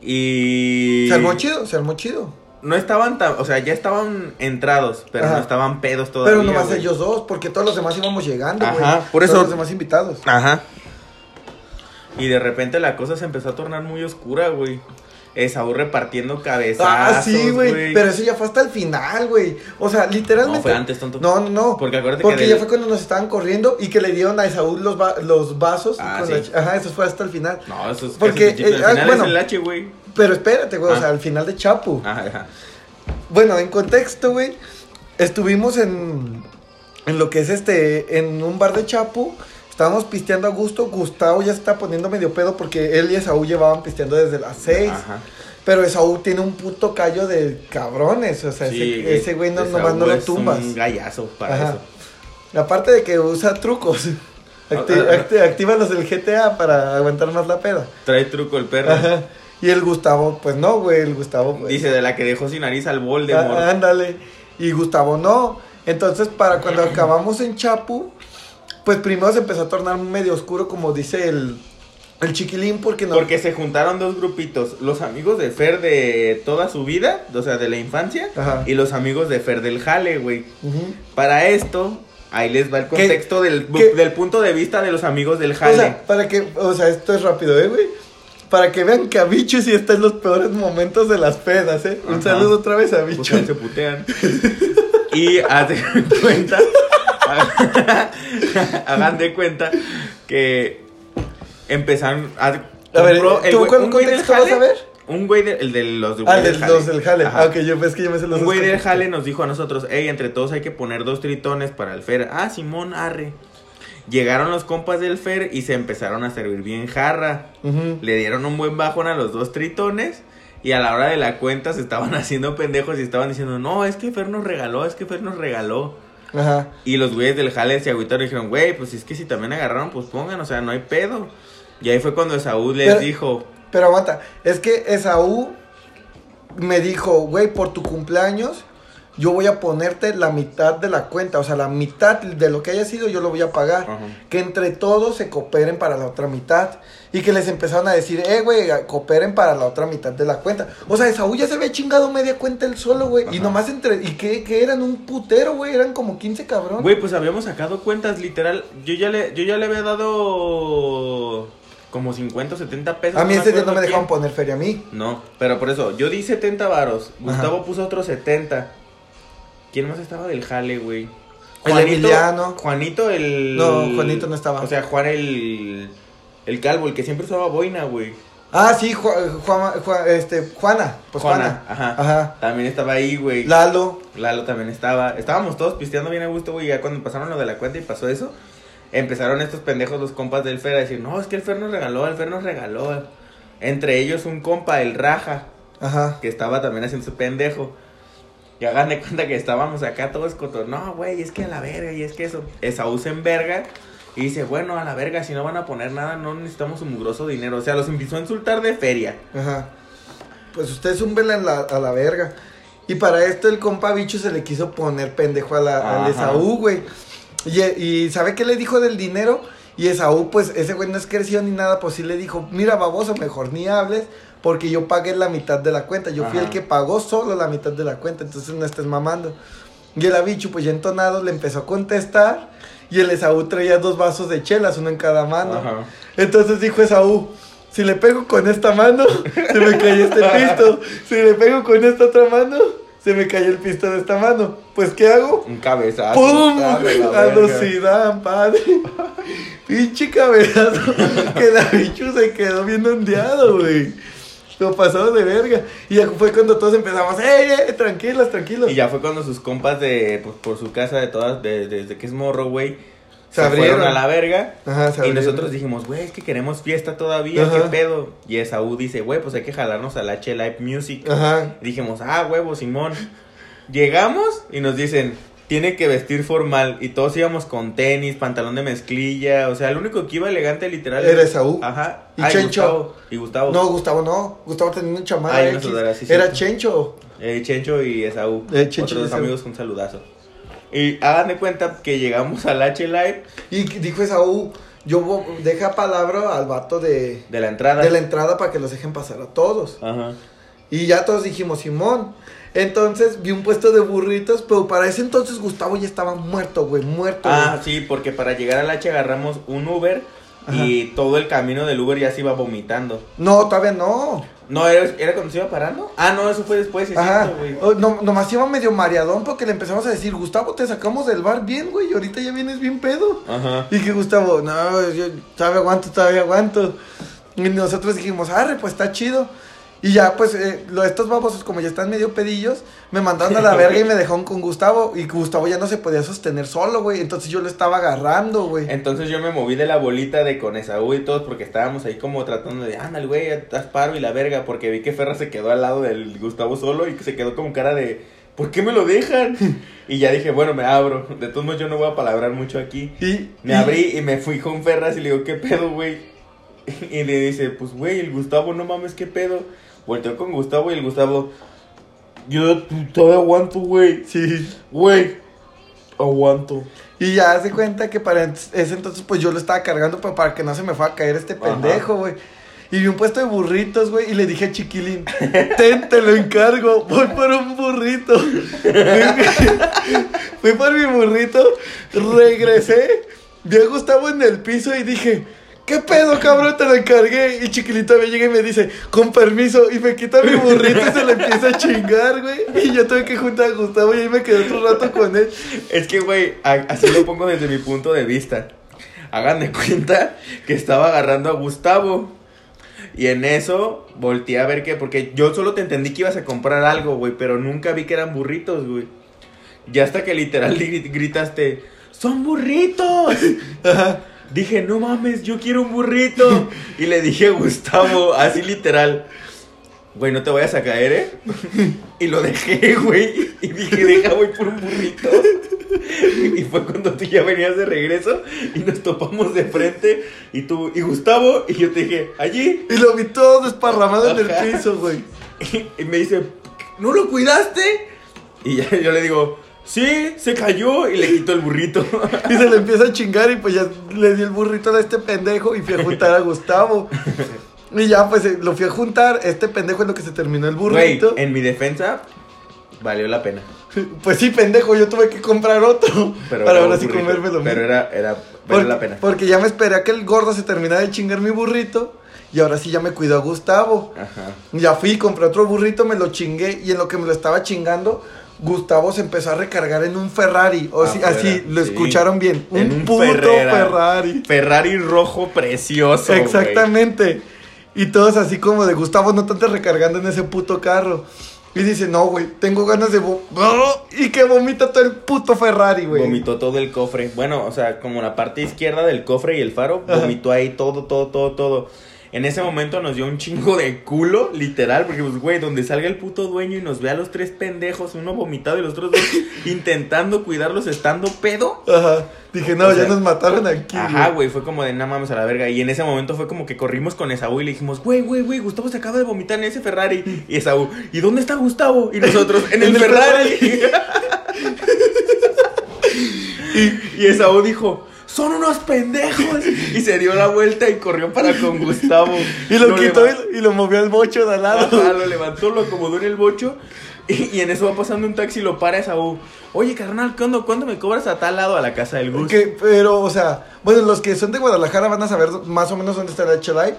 y... Se armó chido, se armó chido. No estaban tan, o sea, ya estaban entrados, pero Ajá. no estaban pedos todavía. Pero nomás güey. ellos dos, porque todos los demás íbamos llegando, güey. Ajá, por eso- Todos los demás invitados. Ajá. Y de repente la cosa se empezó a tornar muy oscura, güey. Esaú repartiendo cabezazos, Ah, sí, güey. Pero eso ya fue hasta el final, güey. O sea, literalmente. No, fue antes, tonto. No, no, no. Porque acuérdate Porque que ya fue cuando nos estaban corriendo y que le dieron a Esaú los, va- los vasos. Ah, sí. la Ajá, eso fue hasta el final. No, eso es Porque, principio. eh, Al ah, final bueno. es el H, güey. Pero espérate, güey. O Ah. sea, al final de Chapu. Ajá, ajá. Bueno, en contexto, güey. Estuvimos en. En lo que es este. En un bar de Chapu. Estábamos pisteando a gusto. Gustavo ya se está poniendo medio pedo porque él y Esaú llevaban pisteando desde las 6. Ajá. Pero Esaú tiene un puto callo de cabrones. O sea, Sí, ese, ese güey no, nomás no lo es tumbas. un gallazo para Ajá. eso. Aparte de que usa trucos. Acti- Ah, ah, acti- activa los del GTA para aguantar más la peda. Trae truco el perro. Ajá. Y el Gustavo, pues no, güey, el Gustavo, pues. Dice de la que dejó sin nariz al Voldemort. Ah, ándale. Y Gustavo no. Entonces, para cuando acabamos en Chapu, pues primero se empezó a tornar medio oscuro, como dice el, el chiquilín, porque no. Porque se juntaron dos grupitos, los amigos de Fer de toda su vida, o sea, de la infancia, Ajá. y los amigos de Fer del Jale, güey. Para esto, ahí les va el contexto del, del punto de vista de los amigos del O Jale. sea, para que, o sea, esto es rápido, ¿eh, güey? Para que vean que a Bicho sí está en los peores momentos de las pedas, ¿eh? Un saludo otra vez a Pues Bicho. ahí se putean. y haz de cuenta, hagan de cuenta que empezaron a... A ver, el ¿tú cuál contexto vas a ver? Un güey de, el de los Ah, güey del, los del jale. Ah, ok, yo ves que yo me sé los Un güey del jale nos dijo a nosotros, hey, entre todos hay que poner dos tritones para el Fer. Ah, Simón, arre. Llegaron los compas del Fer y se empezaron a servir bien jarra. Le dieron un buen bajón a los dos tritones. Y a la hora de la cuenta se estaban haciendo pendejos y estaban diciendo, no, es que Fer nos regaló, es que Fer nos regaló. Ajá. Y los güeyes del jale se agüitaron y dijeron, güey, pues es que si también agarraron, pues pongan, o sea, no hay pedo. Y ahí fue cuando Saúl les Pero- dijo, Pero aguanta, es que Esaú me dijo, güey, por tu cumpleaños, yo voy a ponerte la mitad de la cuenta, o sea, la mitad de lo que haya sido yo lo voy a pagar. Ajá. Que entre todos se cooperen para la otra mitad. Y que les empezaron a decir, eh, güey, cooperen para la otra mitad de la cuenta. O sea, Esaú ya se había chingado media cuenta él solo, güey. Y nomás entre, y que, que eran un putero, güey, eran como 15 cabrones. Güey, pues habíamos sacado cuentas, literal. Yo ya le, yo ya le había dado como 50 o 70 pesos. a mí ese día no me dejaban quién. poner feria a mí. No, pero por eso, yo di 70 varos. Gustavo puso otros 70. ¿Quién más estaba del jale, güey? El Emiliano. Juanito el... No, Juanito no estaba. O sea, Juan el... El calvo, el que siempre usaba boina, güey. Ah, sí, Ju- Juan- Juan- este, Juana. Pues Juana. Ajá. Ajá. También estaba ahí, güey. Lalo. Lalo también estaba. Estábamos todos pisteando bien a gusto, güey. Ya cuando pasaron lo de la cuenta y pasó eso, empezaron estos pendejos, los compas del Fer, a decir: No, es que el Fer nos regaló, el Fer nos regaló. Entre ellos un compa, el Raja, Ajá. que estaba también haciendo su pendejo. Y hagan de cuenta que estábamos acá todos cotor. No, güey, es que a la verga, y es que eso. Esaú se enverga. Y dice, bueno, a la verga, si no van a poner nada, no necesitamos un mugroso dinero. O sea, los empezó a insultar de feria. Ajá. Pues usted zúmbela la, a la verga. Y para esto el compa bicho se le quiso poner pendejo a la, al. Esaú, güey. Y, y ¿sabe qué le dijo del dinero? Y Esaú, pues ese güey no es creció ni nada, pues sí le dijo, mira baboso, mejor ni hables, porque yo pagué la mitad de la cuenta. Yo fui el que pagó solo la mitad de la cuenta, entonces no estés mamando. Y el abicho, pues ya entonado, le empezó a contestar. Y el Esaú traía dos vasos de chelas, uno en cada mano. Ajá. Entonces dijo Esaú, si le pego con esta mano, se me cae este pisto. Si le pego con esta otra mano, se me cae el pisto de esta mano. Pues, ¿qué hago? Un cabezazo. ¡Pum! De la A los verga. Zidane, padre. Pinche cabezazo. que la bichu se quedó bien ondeado, güey. Lo pasado de verga. Y ya fue cuando todos empezamos, ¡ey, ey! Tranquilos, tranquilos. Y ya fue cuando sus compas de, pues, por su casa de todas, de- desde que es morro, güey, Se se, abrieron. fueron a la verga. Ajá, se y nosotros dijimos, güey, es que queremos fiesta todavía, Ajá. ¿qué pedo? Y Esaú dice, güey, pues hay que jalarnos al H Live Music. Ajá. Y dijimos, ah, huevo, Simón. Llegamos y nos dicen, tiene que vestir formal. Y todos íbamos con tenis, pantalón de mezclilla. O sea, el único que iba elegante literal. Era Esaú. Ajá. Y Chencho. Gustavo. Y Gustavo. No, Gustavo no. Gustavo tenía una chamada y una X. sudadera, sí, Era cierto. Chencho. Eh, Chencho y Esaú. Eh, Chencho Otros dos amigos, un saludazo. Y hagan de cuenta que llegamos al H Live Y dijo Esaú, yo deja palabra al vato de, de la entrada. de la entrada para que los dejen pasar a todos. Ajá. Y ya todos dijimos, Simón. Entonces vi un puesto de burritos, pero para ese entonces Gustavo ya estaba muerto, güey, muerto. Ah, güey. sí, porque para llegar al H agarramos un Uber y todo el camino del Uber ya se iba vomitando. No, todavía no. No, ¿era, era cuando se iba parando? Ah, no, eso fue después, sí, Ajá. cierto, güey. Oh, no, nomás iba medio mareadón porque le empezamos a decir, Gustavo, te sacamos del bar bien, güey, y ahorita ya vienes bien pedo. Ajá. Y que Gustavo, no, yo todavía aguanto, todavía aguanto. Y nosotros dijimos, arre, pues está chido. Y ya, pues, eh, lo, estos babosos, como ya están medio pedillos, me mandaron a la verga y me dejaron con Gustavo. Y Gustavo ya no se podía sostener solo, güey. Entonces yo lo estaba agarrando, güey. Entonces yo me moví de la bolita de con Esaú y todos porque estábamos ahí como tratando de, ándale, güey, haz paro y la verga, porque vi que Ferra se quedó al lado del Gustavo solo y que se quedó con cara de, ¿por qué me lo dejan? Y ya dije, bueno, me abro. De todos modos, yo no voy a palabrar mucho aquí. Y, Me abrí y me fui con Ferras y le digo, ¿qué pedo, güey? Y le dice, pues, güey, el Gustavo, no mames, ¿qué pedo? Volteó con Gustavo y el Gustavo, yo todavía aguanto, güey. Sí. Güey, aguanto. Y ya hace cuenta que para ese entonces, pues yo lo estaba cargando pues, para que no se me fuera a caer este pendejo, güey. Y vi un puesto de burritos, güey, y le dije a Chiquilín, ten, te lo encargo, voy por un burrito. Fui por mi burrito, regresé, vi a Gustavo en el piso y dije, ¿qué pedo, cabrón? Te lo encargué. Y Chiquilito me llega y me dice, con permiso, y me quita mi burrito y se lo empieza a chingar, güey. Y yo tuve que juntar a Gustavo y ahí me quedé otro rato con él. Es que, güey, así lo pongo desde mi punto de vista. Hagan de cuenta que estaba agarrando a Gustavo. Y en eso volteé a ver que, porque yo solo te entendí que ibas a comprar algo, güey, pero nunca vi que eran burritos, güey. Ya hasta que literal gri- gritaste, ¡son burritos! Dije, no mames, yo quiero un burrito. Y le dije a Gustavo, así literal, güey, no te vayas a caer, ¿eh? Y lo dejé, güey. Y dije, deja, voy por un burrito. Y fue cuando tú ya venías de regreso y nos topamos de frente. Y tú, y Gustavo, y yo te dije, allí. Y lo vi todo desparramado en el piso, güey. Y me dice, ¿no lo cuidaste? Y ya yo le digo, sí, se cayó. Y le quito el burrito. Y se le empieza a chingar y pues ya le di el burrito a este pendejo y fui a juntar a Gustavo. Y ya pues eh, lo fui a juntar, este pendejo es lo que se terminó el Güey, burrito. en mi defensa, valió la pena. Pues sí, pendejo, yo tuve que comprar otro Pero para ahora sí comérmelo. Pero era, era, valió la pena. Porque ya me esperé a que el gordo se terminara de chingar mi burrito y ahora sí ya me cuidó a Gustavo. Ajá. Ya fui, compré otro burrito, me lo chingué y en lo que me lo estaba chingando, Gustavo se empezó a recargar en un Ferrari. O Afuera, así, lo sí. escucharon bien. Un, En un puto Ferrera. Ferrari. Ferrari rojo precioso. Exactamente. Y todos así como de Gustavo, no andes recargando en ese puto carro. Y dice, no, güey, tengo ganas de... vo- Y que vomita todo el puto Ferrari, güey. Vomitó todo el cofre. Bueno, o sea, como la parte izquierda del cofre y el faro, Ajá. vomitó ahí todo, todo, todo, todo. En ese momento nos dio un chingo de culo, literal, porque pues, güey, donde salga el puto dueño y nos vea a los tres pendejos, uno vomitado y los otros dos intentando cuidarlos estando pedo. Ajá. Dije, no, O ya sea, nos mataron aquí. Ajá, güey, fue como de nada mames a la verga. Y en ese momento fue como que corrimos con Esaú y le dijimos, güey, güey, güey, Gustavo se acaba de vomitar en ese Ferrari. Y Esaú, ¿y dónde está Gustavo? Y nosotros, en el, En el Ferrari. y, y Esaú dijo, son unos pendejos. Y se dio la vuelta y corrió para con Gustavo. Y lo Lo quitó y, y lo movió al bocho de al lado. Ajá, lo levantó, lo acomodó en el bocho. Y, y en eso va pasando un taxi y lo para Esaú. Oye, carnal, ¿cuándo, ¿cuándo me cobras a tal lado a la casa del Gus? Que, pero, o sea, bueno, los que son de Guadalajara van a saber más o menos dónde está la H-Life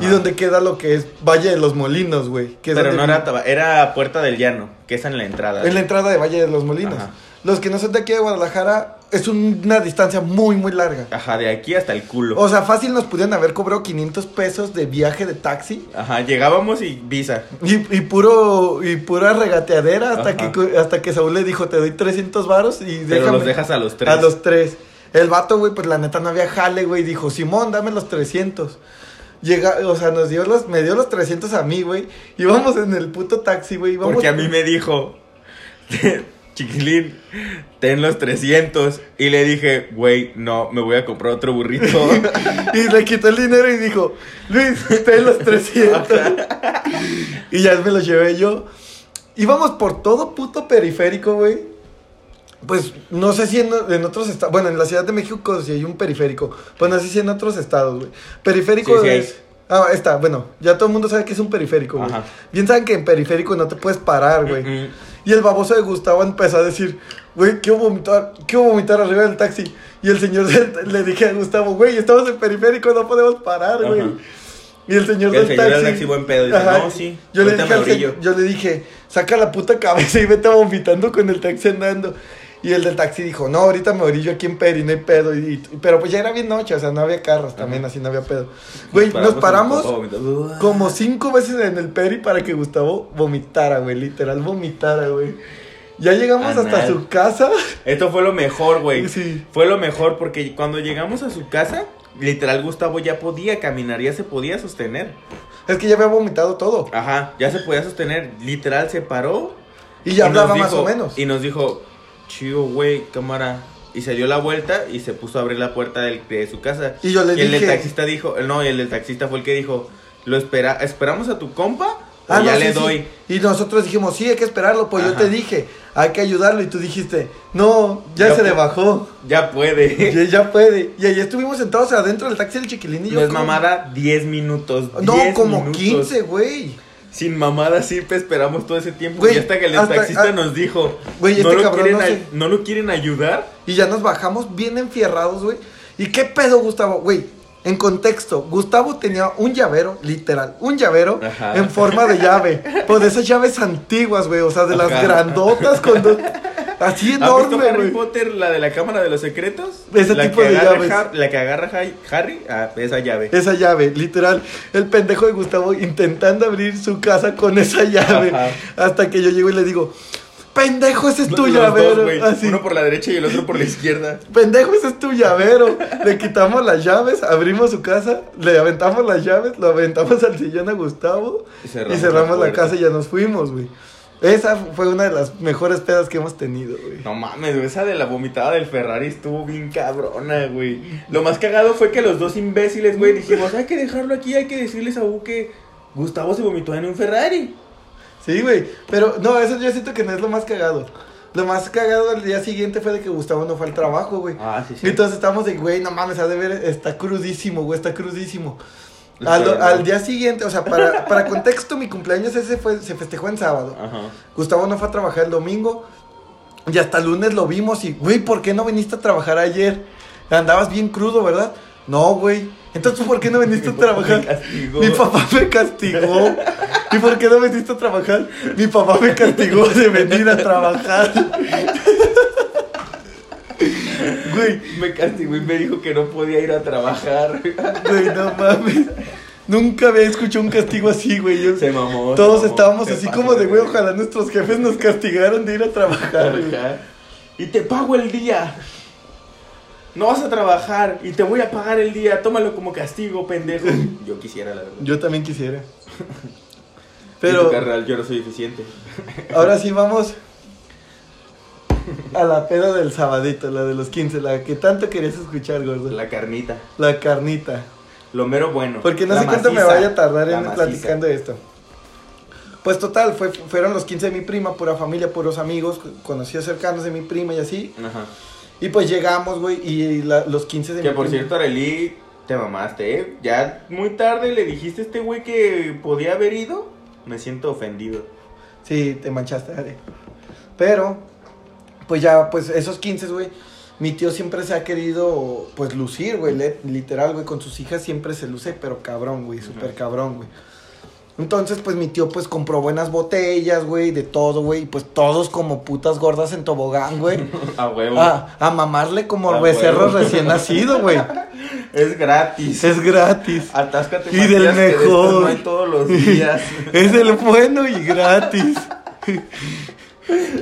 y dónde queda lo que es Valle de los Molinos, güey. Pero no era Taba- era Puerta del Llano, que es en la entrada. En la entrada de Valle de los Molinos. Ajá. Los que no son de aquí de Guadalajara, es un- una distancia muy, muy larga. Ajá, de aquí hasta el culo. O sea, fácil nos pudieron haber cobrado 500 pesos de viaje de taxi. Ajá, llegábamos y visa. Y, y puro y pura regateadera hasta Ajá. que hasta que Saúl le dijo, te doy 300 varos y Pero déjame. los dejas a los tres. A los tres. El vato, güey, pues la neta no había jale, güey. Dijo, Simón, dame los 300. Llega, o sea, nos dio los, me dio los 300 a mí, güey. Íbamos en el puto taxi, güey. Porque a mí me dijo, chiquilín, ten los 300. Y le dije, güey, no, me voy a comprar otro burrito. Y le quitó el dinero y dijo, Luis, ten los 300. y ya me los llevé yo. Íbamos por todo puto periférico, güey. Pues no sé si en, en otros estados. Bueno, en la Ciudad de México sí hay un periférico. Pues no sé si en otros estados, güey. Periférico Sí, sí es. Ah, está, bueno, ya todo el mundo sabe que es un periférico, güey. Ajá. Bien saben que en periférico no te puedes parar, güey. Mm, mm. Y el baboso de Gustavo empezó a decir, güey, quiero vomitar, quiero vomitar arriba del taxi. Y el señor del- le dije a Gustavo, güey, estamos en periférico, no podemos parar, güey. Y el señor El del señor del taxi. buen pedo, dice, "No, sí, Yo le, dije me al se- orillo". yo le dije, saca la puta cabeza y vete vomitando con el taxi andando. Y el del taxi dijo, no, ahorita me orillo aquí en Peri, no hay pedo. Y, y- pero pues ya era bien noche, o sea, no había carros también, así no había pedo. Güey, nos paramos papá vomitó. como cinco veces en el Peri para que Gustavo vomitara, güey, literal vomitara, güey. Ya llegamos hasta su casa. Esto fue lo mejor, güey. Sí. Fue lo mejor porque cuando llegamos a su casa, literal Gustavo ya podía caminar, ya se podía sostener. Es que ya había vomitado todo. Ajá, ya se podía sostener. Literal se paró. Y ya y nos hablaba más o menos. Y nos dijo, chido, güey, cámara. Y se dio la vuelta y se puso a abrir la puerta del- de su casa. Y yo le el del dije- taxista dijo, no, y el del taxista fue el que dijo, lo espera, esperamos a tu compa o Ah, ya no, le sí, sí. doy. Y nosotros dijimos, sí, hay que esperarlo. Pues yo te dije, hay que ayudarlo. Y tú dijiste, no, ya, Ya se le bajó. Ya puede. Ya, ya puede. Y ahí estuvimos sentados adentro del taxi del chiquilín y yo. no es como- mamada, 10 minutos. No, 10 como minutos. 15, güey. Sin mamada, sí, pues, esperamos todo ese tiempo. Güey, y hasta que el hasta- taxista nos dijo, güey, no, este lo cabrón quieren no lo quieren ayudar. Y ya nos bajamos bien enfierrados, güey. ¿Y qué pedo, Gustavo? Güey, en contexto, Gustavo tenía un llavero, literal, un llavero Ajá. en forma de llave. Pues de esas llaves antiguas, güey. O sea, de las Ajá. grandotas con dos. Así ¿Has enorme, visto Harry güey. Potter, la de la Cámara de los Secretos? Ese la tipo que de llaves. Har- la que agarra Har- Harry, ah, esa llave. Esa llave, literal. El pendejo de Gustavo intentando abrir su casa con esa llave. Ajá. Hasta que yo llego y le digo, pendejo, ese es tu Los llavero. güey, Así. Uno por la derecha y el otro por la izquierda. Pendejo, ese es tu llavero. Le quitamos las llaves, abrimos su casa, le aventamos las llaves, lo aventamos al sillón a Gustavo Y y cerramos la la, casa y ya nos fuimos, güey. Esa fue una de las mejores pedas que hemos tenido, güey. No mames, güey, esa de la vomitada del Ferrari estuvo bien cabrona, güey. Lo más cagado fue que los dos imbéciles, güey, dijimos, hay que dejarlo aquí, hay que decirles a U que Gustavo se vomitó en un Ferrari. Sí, güey. Pero no, eso yo siento que no es lo más cagado. Lo más cagado al día siguiente fue de que Gustavo no fue al trabajo, güey. Ah, sí, Y entonces estábamos de, güey, no mames, ha de ver, está crudísimo, güey, está crudísimo. Al, al día siguiente, o sea, para, para contexto, mi cumpleaños ese fue, se festejó en sábado. Ajá. Gustavo no fue a trabajar el domingo. Y hasta el lunes lo vimos y, güey, ¿por qué no viniste a trabajar ayer? Andabas bien crudo, ¿verdad? No, güey. Entonces, ¿por qué no viniste a trabajar? Mi papá me castigó. ¿Y por qué no viniste a trabajar? Mi papá me castigó de venir a trabajar. Güey, Me castigó y me dijo que no podía ir a trabajar. güey, no mames. Nunca había escuchado un castigo así, güey. Yo- Se mamó. se todos mamó, estábamos así como de, güey, ojalá nuestros jefes nos castigaran de ir a trabajar. güey. Y te pago el día. No vas a trabajar y te voy a pagar el día. Tómalo como castigo, pendejo. Yo quisiera, la verdad. Yo también quisiera. Pero. Pero carnal, yo no soy eficiente. ahora sí vamos a la peda del sabadito, la de los 15, la que tanto querías escuchar, gordo. La, La carnita. carnita. Lo mero bueno. Porque no La sé cuánto me vaya a tardar en maciza. platicando esto. Pues total, fue, fueron los 15 de mi prima, pura familia, puros amigos, conocidos cercanos de mi prima y así. Ajá. Y pues llegamos, güey, y la- los 15 de Que mi por prima- cierto, Arely, te mamaste, ¿eh? Ya muy tarde le dijiste a este güey que podía haber ido. Me siento ofendido. Sí, te manchaste, Are. Pero, pues ya, pues esos 15, güey. Mi tío siempre se ha querido, pues, lucir, güey. Literal, güey. Con sus hijas siempre se luce, pero cabrón, güey. Súper cabrón, güey. Entonces, pues, mi tío, pues, compró buenas botellas, güey. De todo, güey. Y, pues, todos como putas gordas en tobogán, güey. A huevo. a, a mamarle como A becerros huevo. recién nacido, güey. Es gratis. Es gratis. Atáscate Y del Matías, que de mejor. no hay todos los días. Es el bueno y gratis.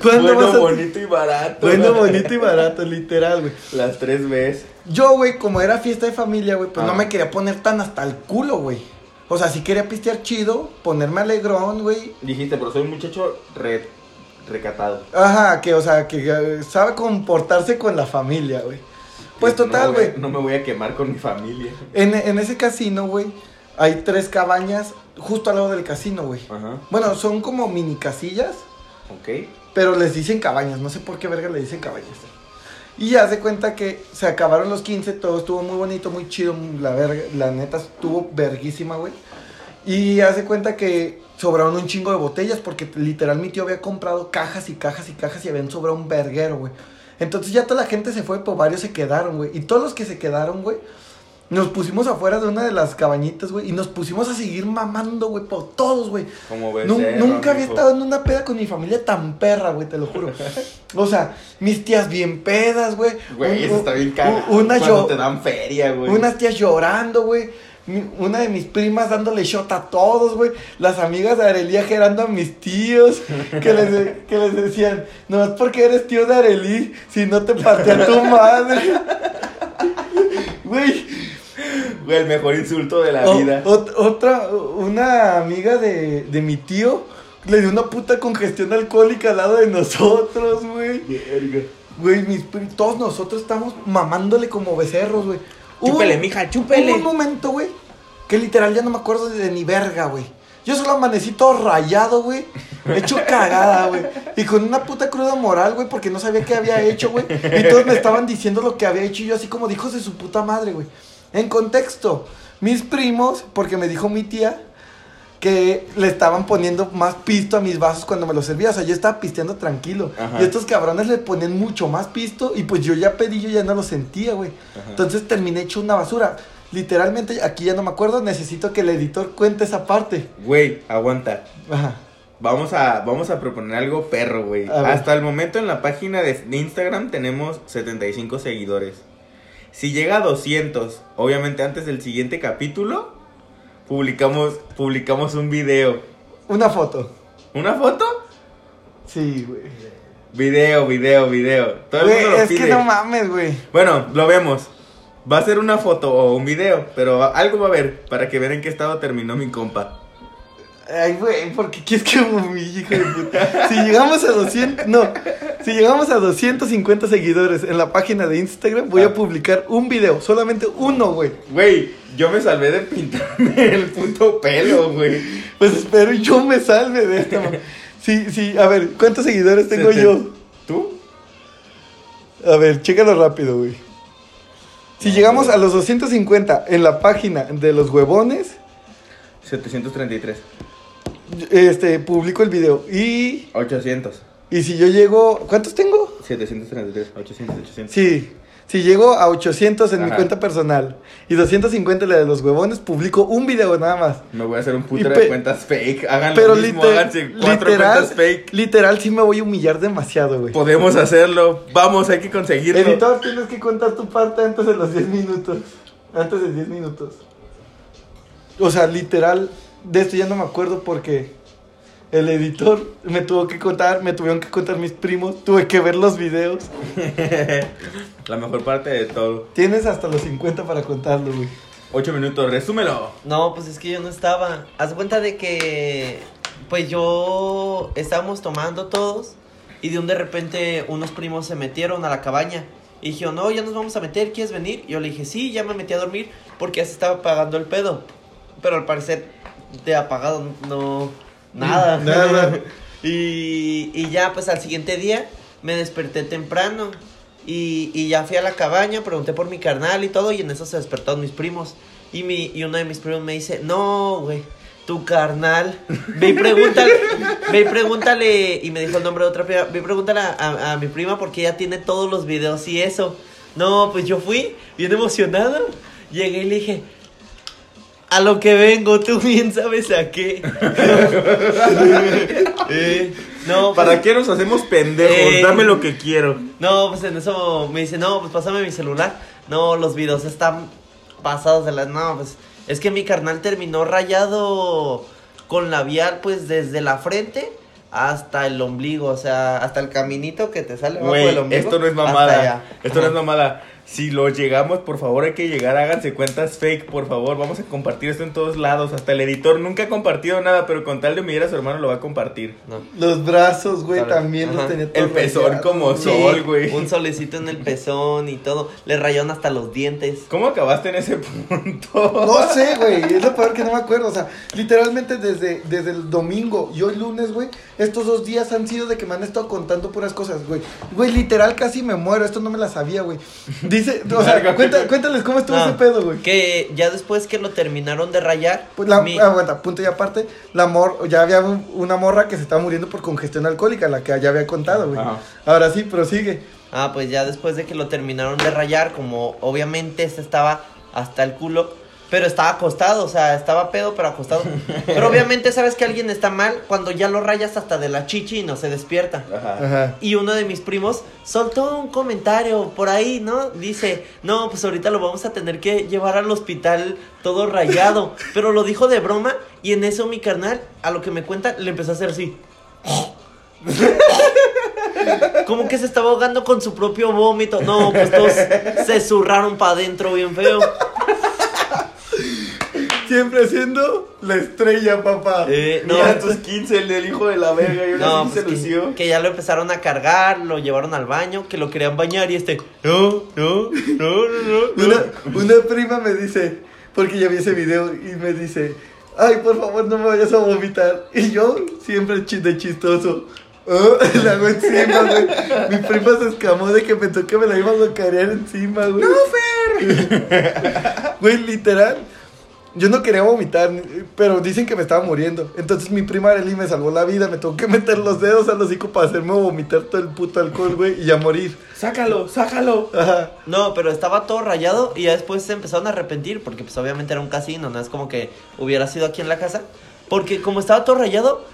¿Cuándo bueno, a- bonito y barato. Bueno, bonito y barato, literal, güey. Las tres veces. Yo, güey, como era fiesta de familia, güey, pues Ah. no me quería poner tan hasta el culo, güey. O sea, sí quería pistear chido, ponerme alegrón, güey. Dijiste, pero soy un muchacho re- recatado. Ajá, que, o sea, que eh, sabe comportarse con la familia, güey. Pues total, güey. No me voy a quemar con mi familia. En, en ese casino, güey, hay tres cabañas justo al lado del casino, güey. Ajá. Bueno, son como mini casillas, Ok. pero les dicen cabañas. No sé por qué verga le dicen cabañas. Y ya se cuenta que se acabaron los 15, todo estuvo muy bonito, muy chido, la verga, la neta estuvo verguísima, güey. Y hace cuenta que sobraron un chingo de botellas porque literal mi tío había comprado cajas y cajas y cajas y habían sobrado un verguero, güey. Entonces ya toda la gente se fue, pero varios se quedaron, güey. Y todos los que se quedaron, güey, nos pusimos afuera de una de las cabañitas, güey, y nos pusimos a seguir mamando, güey, por todos, güey. Como Nun- becerro, nunca había estado en una peda con mi familia tan perra, güey, te lo juro. O sea, mis tías bien pedas, güey. Güey, eso está bien caro. Una Cuando yo, te dan feria, güey. unas tías llorando, güey. Una de mis primas dándole shot a todos, güey. Las amigas de Arelí gerando a mis tíos. Que les, de- que les decían, no es porque eres tío de Arelí, si no te patea tu madre. Güey, Güey, el mejor insulto de la O- vida. ot- otra, una amiga de, de mi tío Le dio una puta congestión alcohólica al lado de nosotros, güey. Güey, mis todos nosotros estamos mamándole como becerros, güey. Chúpele, mija, chúpele. Hubo un momento, güey, que literal ya no me acuerdo de ni verga, güey. Yo solo amanecí todo rayado, güey. Hecho cagada, güey. Y con una puta cruda moral, güey, porque no sabía qué había hecho, güey. Y todos me estaban diciendo lo que había hecho y yo así como de hijos de su puta madre, güey. En contexto, mis primos, porque me dijo mi tía que le estaban poniendo más pisto a mis vasos cuando me los servía. O sea, yo estaba pisteando tranquilo. Ajá. Y estos cabrones le ponían mucho más pisto y pues yo ya pedí, yo ya no lo sentía, güey. Entonces terminé hecho una basura. Literalmente, aquí ya no me acuerdo, necesito que el editor cuente esa parte. Güey, aguanta. Ajá. Vamos a, vamos a proponer algo perro, güey. Hasta el momento en la página de, de Instagram tenemos 75 seguidores. Si llega a 200, obviamente antes del siguiente capítulo, publicamos, publicamos un video. Una foto. ¿Una foto? Sí, güey. Video, video, video. Todo el mundo lo es que no mames, güey. Bueno, lo vemos. Va a ser una foto o un video, pero algo va a haber para que vean en qué estado terminó mi compa. Ay, güey, porque quieres que me humille, hijo de puta. Si llegamos a 200, no, si llegamos a 250 seguidores en la página de Instagram, voy Ah. a publicar un video, solamente uno, güey. Güey, yo me salvé de pintarme el puto pelo, güey. Pues espero yo me salve de esta. Sí, sí, a ver, ¿cuántos seguidores tengo yo? ¿Tú? A ver, chécalo rápido, güey. Si llegamos a los 250 en la página de los huevones, 733. este, publico el video. Y, 800. Y si yo llego, ¿cuántos tengo? 733. 800, 800. Sí, si llego a 800 en mi cuenta personal y 250 en la de los huevones, publico un video nada más. Me voy a hacer un putero de cuentas fake. Hagan Pero lo mismo, háganse cuatro literal, cuentas fake. literal sí me voy a humillar demasiado, güey. Podemos hacerlo. Vamos, hay que conseguirlo. Editor, tienes que contar tu parte antes de los 10 minutos. Antes de 10 minutos. O sea, literal, de esto ya no me acuerdo porque el editor me tuvo que contar, me tuvieron que contar mis primos, tuve que ver los videos. La mejor parte de todo. Tienes hasta los 50 para contarlo, güey. 8 minutos, resúmelo. No, pues es que yo no estaba. Haz cuenta de que, pues yo estábamos tomando todos y de un de repente unos primos se metieron a la cabaña y dijeron, no, ya nos vamos a meter, ¿quieres venir? Y yo le dije, sí, ya me metí a dormir porque ya se estaba apagando el pedo. Pero al parecer de apagado no, nada. Nada. y, y ya pues al siguiente día me desperté temprano y, y ya fui a la cabaña, pregunté por mi carnal y todo, y en eso se despertaron mis primos. Y, mi, y uno de mis primos me dice, no, güey, tu carnal. Ve y pregúntale, ve y pregúntale, y me dijo el nombre de otra prima, ve y pregúntale a, a- a mi prima porque ella tiene todos los videos y eso. No, pues yo fui, bien emocionado, llegué y le dije, a lo que vengo, tú bien sabes a qué. Eh, no, pues- ¿Para qué nos hacemos pendejos? Eh. Dame lo que quiero. no, pues en eso me dice, no, pues pásame mi celular. No, los videos están pasados de la... No, pues es que mi carnal terminó rayado con labial, pues desde la frente hasta el ombligo, o sea, hasta el caminito que te sale ombligo. esto no es mamada. Esto no es mamada. Si lo llegamos, por favor, hay que llegar. Háganse cuentas fake, por favor. Vamos a compartir esto en todos lados. Hasta el editor nunca ha compartido nada, pero con tal de humillar a su hermano lo va a compartir. No. Los brazos, güey, Claro. también los tenía El todos pezón rayados, como. Sí, sol, güey. Un solecito en el pezón y todo. Le rayaron hasta los dientes. ¿Cómo acabaste en ese punto? No sé, güey, es lo peor que no me acuerdo. O sea, literalmente desde, desde el domingo y hoy lunes, güey, estos dos días han sido de que me han estado contando puras cosas, güey. Güey, literal casi me muero, esto no me la sabía, güey. Dice, o sea, cuenta- cuéntales cómo estuvo No, ese pedo, güey. Que ya después que lo terminaron de rayar, Pues la, mi- aguanta, punto y aparte, la mor, ya había un- una morra que se estaba muriendo por congestión alcohólica, la que ya había contado, güey. Ajá. Ahora sí, prosigue. Ah, pues ya después de que lo terminaron de rayar, como obviamente este estaba hasta el culo, pero estaba acostado, o sea, estaba pedo, pero acostado. Pero obviamente sabes que alguien está mal cuando ya lo rayas hasta de la chichi y no se despierta. Ajá. Ajá. Y uno de mis primos soltó un comentario por ahí, ¿no? Dice, no, pues ahorita lo vamos a tener que llevar al hospital todo rayado. Pero lo dijo de broma y en eso mi carnal, a lo que me cuenta, le empezó a hacer así. Como que se estaba ahogando con su propio vómito. No, pues todos se zurraron para adentro bien feo. Siempre siendo la estrella, papá. Eh, No, no, a tus 15, el del hijo de la verga. Y ahora no, pues se lució. que, que ya lo empezaron a cargar, lo llevaron al baño, que lo querían bañar y este, no, no, no, no, no. Una, una prima me dice, porque ya vi ese video, y me dice, ay, por favor, no me vayas a vomitar. Y yo, siempre de chistoso, "Ah", le hago encima, güey. Mi prima se escamó de que pensó que me la iban a carear encima, güey. ¡No, Fer! Güey, literal. Yo no quería vomitar, ni- pero dicen que me estaba muriendo. Entonces mi prima Arely me salvó la vida. Me tuvo que meter los dedos al hocico para hacerme vomitar todo el puto alcohol, güey, y ya morir. Sácalo, sácalo. Ajá. No, pero estaba todo rayado y ya después se empezaron a arrepentir porque pues obviamente era un casino, no es como que hubiera sido aquí en la casa. Porque como estaba todo rayado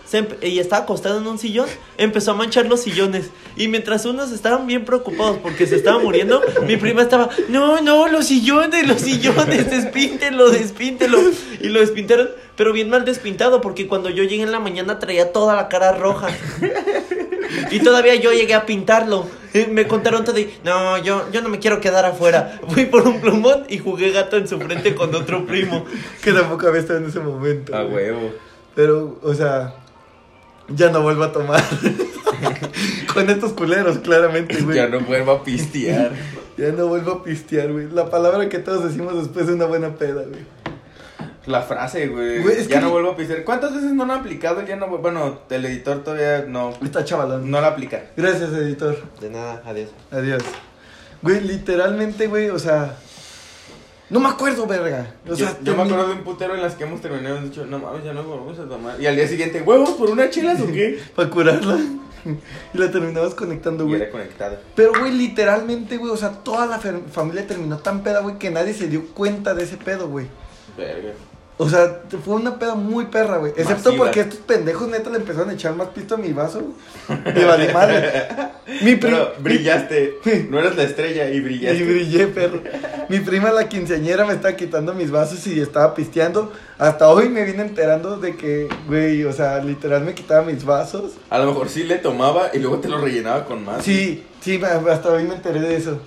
y estaba acostado en un sillón, empezó a manchar los sillones. Y mientras unos estaban bien preocupados porque se estaba muriendo, mi prima estaba, no, no, los sillones, los sillones, despíntelo, despíntelo. Y lo despintaron, pero bien mal despintado porque cuando yo llegué en la mañana traía toda la cara roja. Y todavía yo llegué a pintarlo. Me contaron todo y, no, yo, yo no me quiero quedar afuera. Fui por un plumón y jugué gato en su frente con otro primo. Que tampoco había estado en ese momento. A huevo. Pero, o sea, ya no vuelvo a tomar. Con estos culeros, claramente, güey. Ya no vuelvo a pistear. Ya no vuelvo a pistear, güey. La palabra que todos decimos después de una buena peda, güey. La frase, güey. Ya que- no vuelvo a pistear. ¿Cuántas veces no lo han aplicado? Ya no Bueno, el editor todavía no, Está chavalón. no la aplica. Gracias, editor. De nada, adiós. Adiós. Güey, literalmente, güey, o sea. No me acuerdo, verga. O sea, yo me acuerdo de un putero en las que hemos terminado. Hemos dicho, no mames, ya no volvemos a tomar. Y al día siguiente, ¿huevos por una chelas o qué? Para curarla. Y la terminabas conectando, Y güey. era conectado. Pero, güey, literalmente, güey, o sea, toda la familia terminó tan peda, güey, que nadie se dio cuenta de ese pedo, güey. Verga. O sea, fue una peda muy perra, güey. Excepto Masiva. porque estos pendejos neta le empezaron a echar más pito a mi vaso. Me vale madre. Mi. Pero brillaste. No eras la estrella y brillaste. Y brillé, perro. Mi prima, la quinceañera, me estaba quitando mis vasos y estaba pisteando. Hasta hoy me vine enterando de que, güey, o sea, literal me quitaba mis vasos. A lo mejor sí le tomaba y luego te lo rellenaba con más. Sí, sí, hasta hoy me enteré de eso.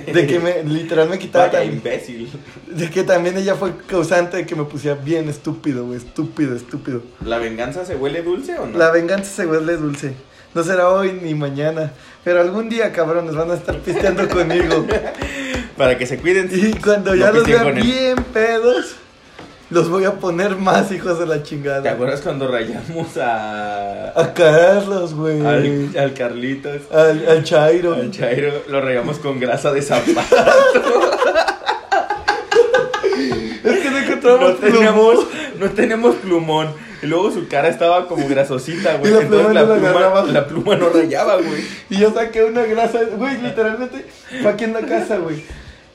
De que me, literal me quitaba Vaya también. imbécil. De que también ella fue causante de que me pusiera bien estúpido, güey. Estúpido, estúpido. ¿La venganza se huele dulce o no? La venganza se huele dulce. No será hoy ni mañana. Pero algún día, cabrones, van a estar pisteando conmigo. Para que se cuiden. Y cuando No ya los pisteen vea con él. bien pedos, los voy a poner más hijos de la chingada. ¿Te acuerdas cuando rayamos a. A Carlos, güey. al, al Carlitos? Al, al Chairo. Al Chairo lo rayamos con grasa de zapato. Es que no encontramos No teníamos, plumón. no tenemos plumón. Y luego su cara estaba como grasosita, güey. Entonces pluma la no pluma, la pluma no rayaba, güey. Y yo saqué una grasa, güey, literalmente fue aquí en la casa, güey.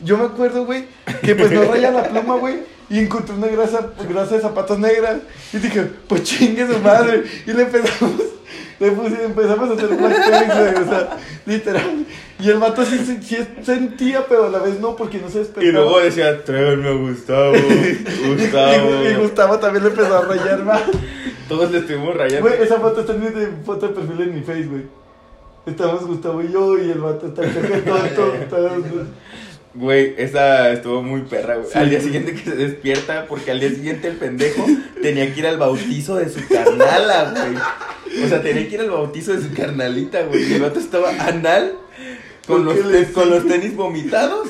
Yo me acuerdo, güey, que pues no raya la pluma, güey, y encontré una grasa, grasa de zapatos negras. Y dije, pues chingue su madre. Y le empezamos, le puse- empezamos a hacer blackface, güey, o sea, literal. Y el vato sí, sí- sí sentía, pero a la vez no, porque no se despertaba. Y luego decía, tráiganme a Gustavo. Gustavo. Y, y Gustavo también le empezó a rayar más. Todos le estuvimos rayando. Güey, esa foto está en mi de foto de perfil en mi face, güey. Estamos Gustavo y yo y el vato está todo, todo, Güey, esa estuvo muy perra, güey. Sí. Al día siguiente que se despierta, porque al día siguiente el pendejo tenía que ir al bautizo de su carnala, güey. O sea, tenía que ir al bautizo de su carnalita, güey. Y el vato estaba anal, con ¿Por los, con los tenis vomitados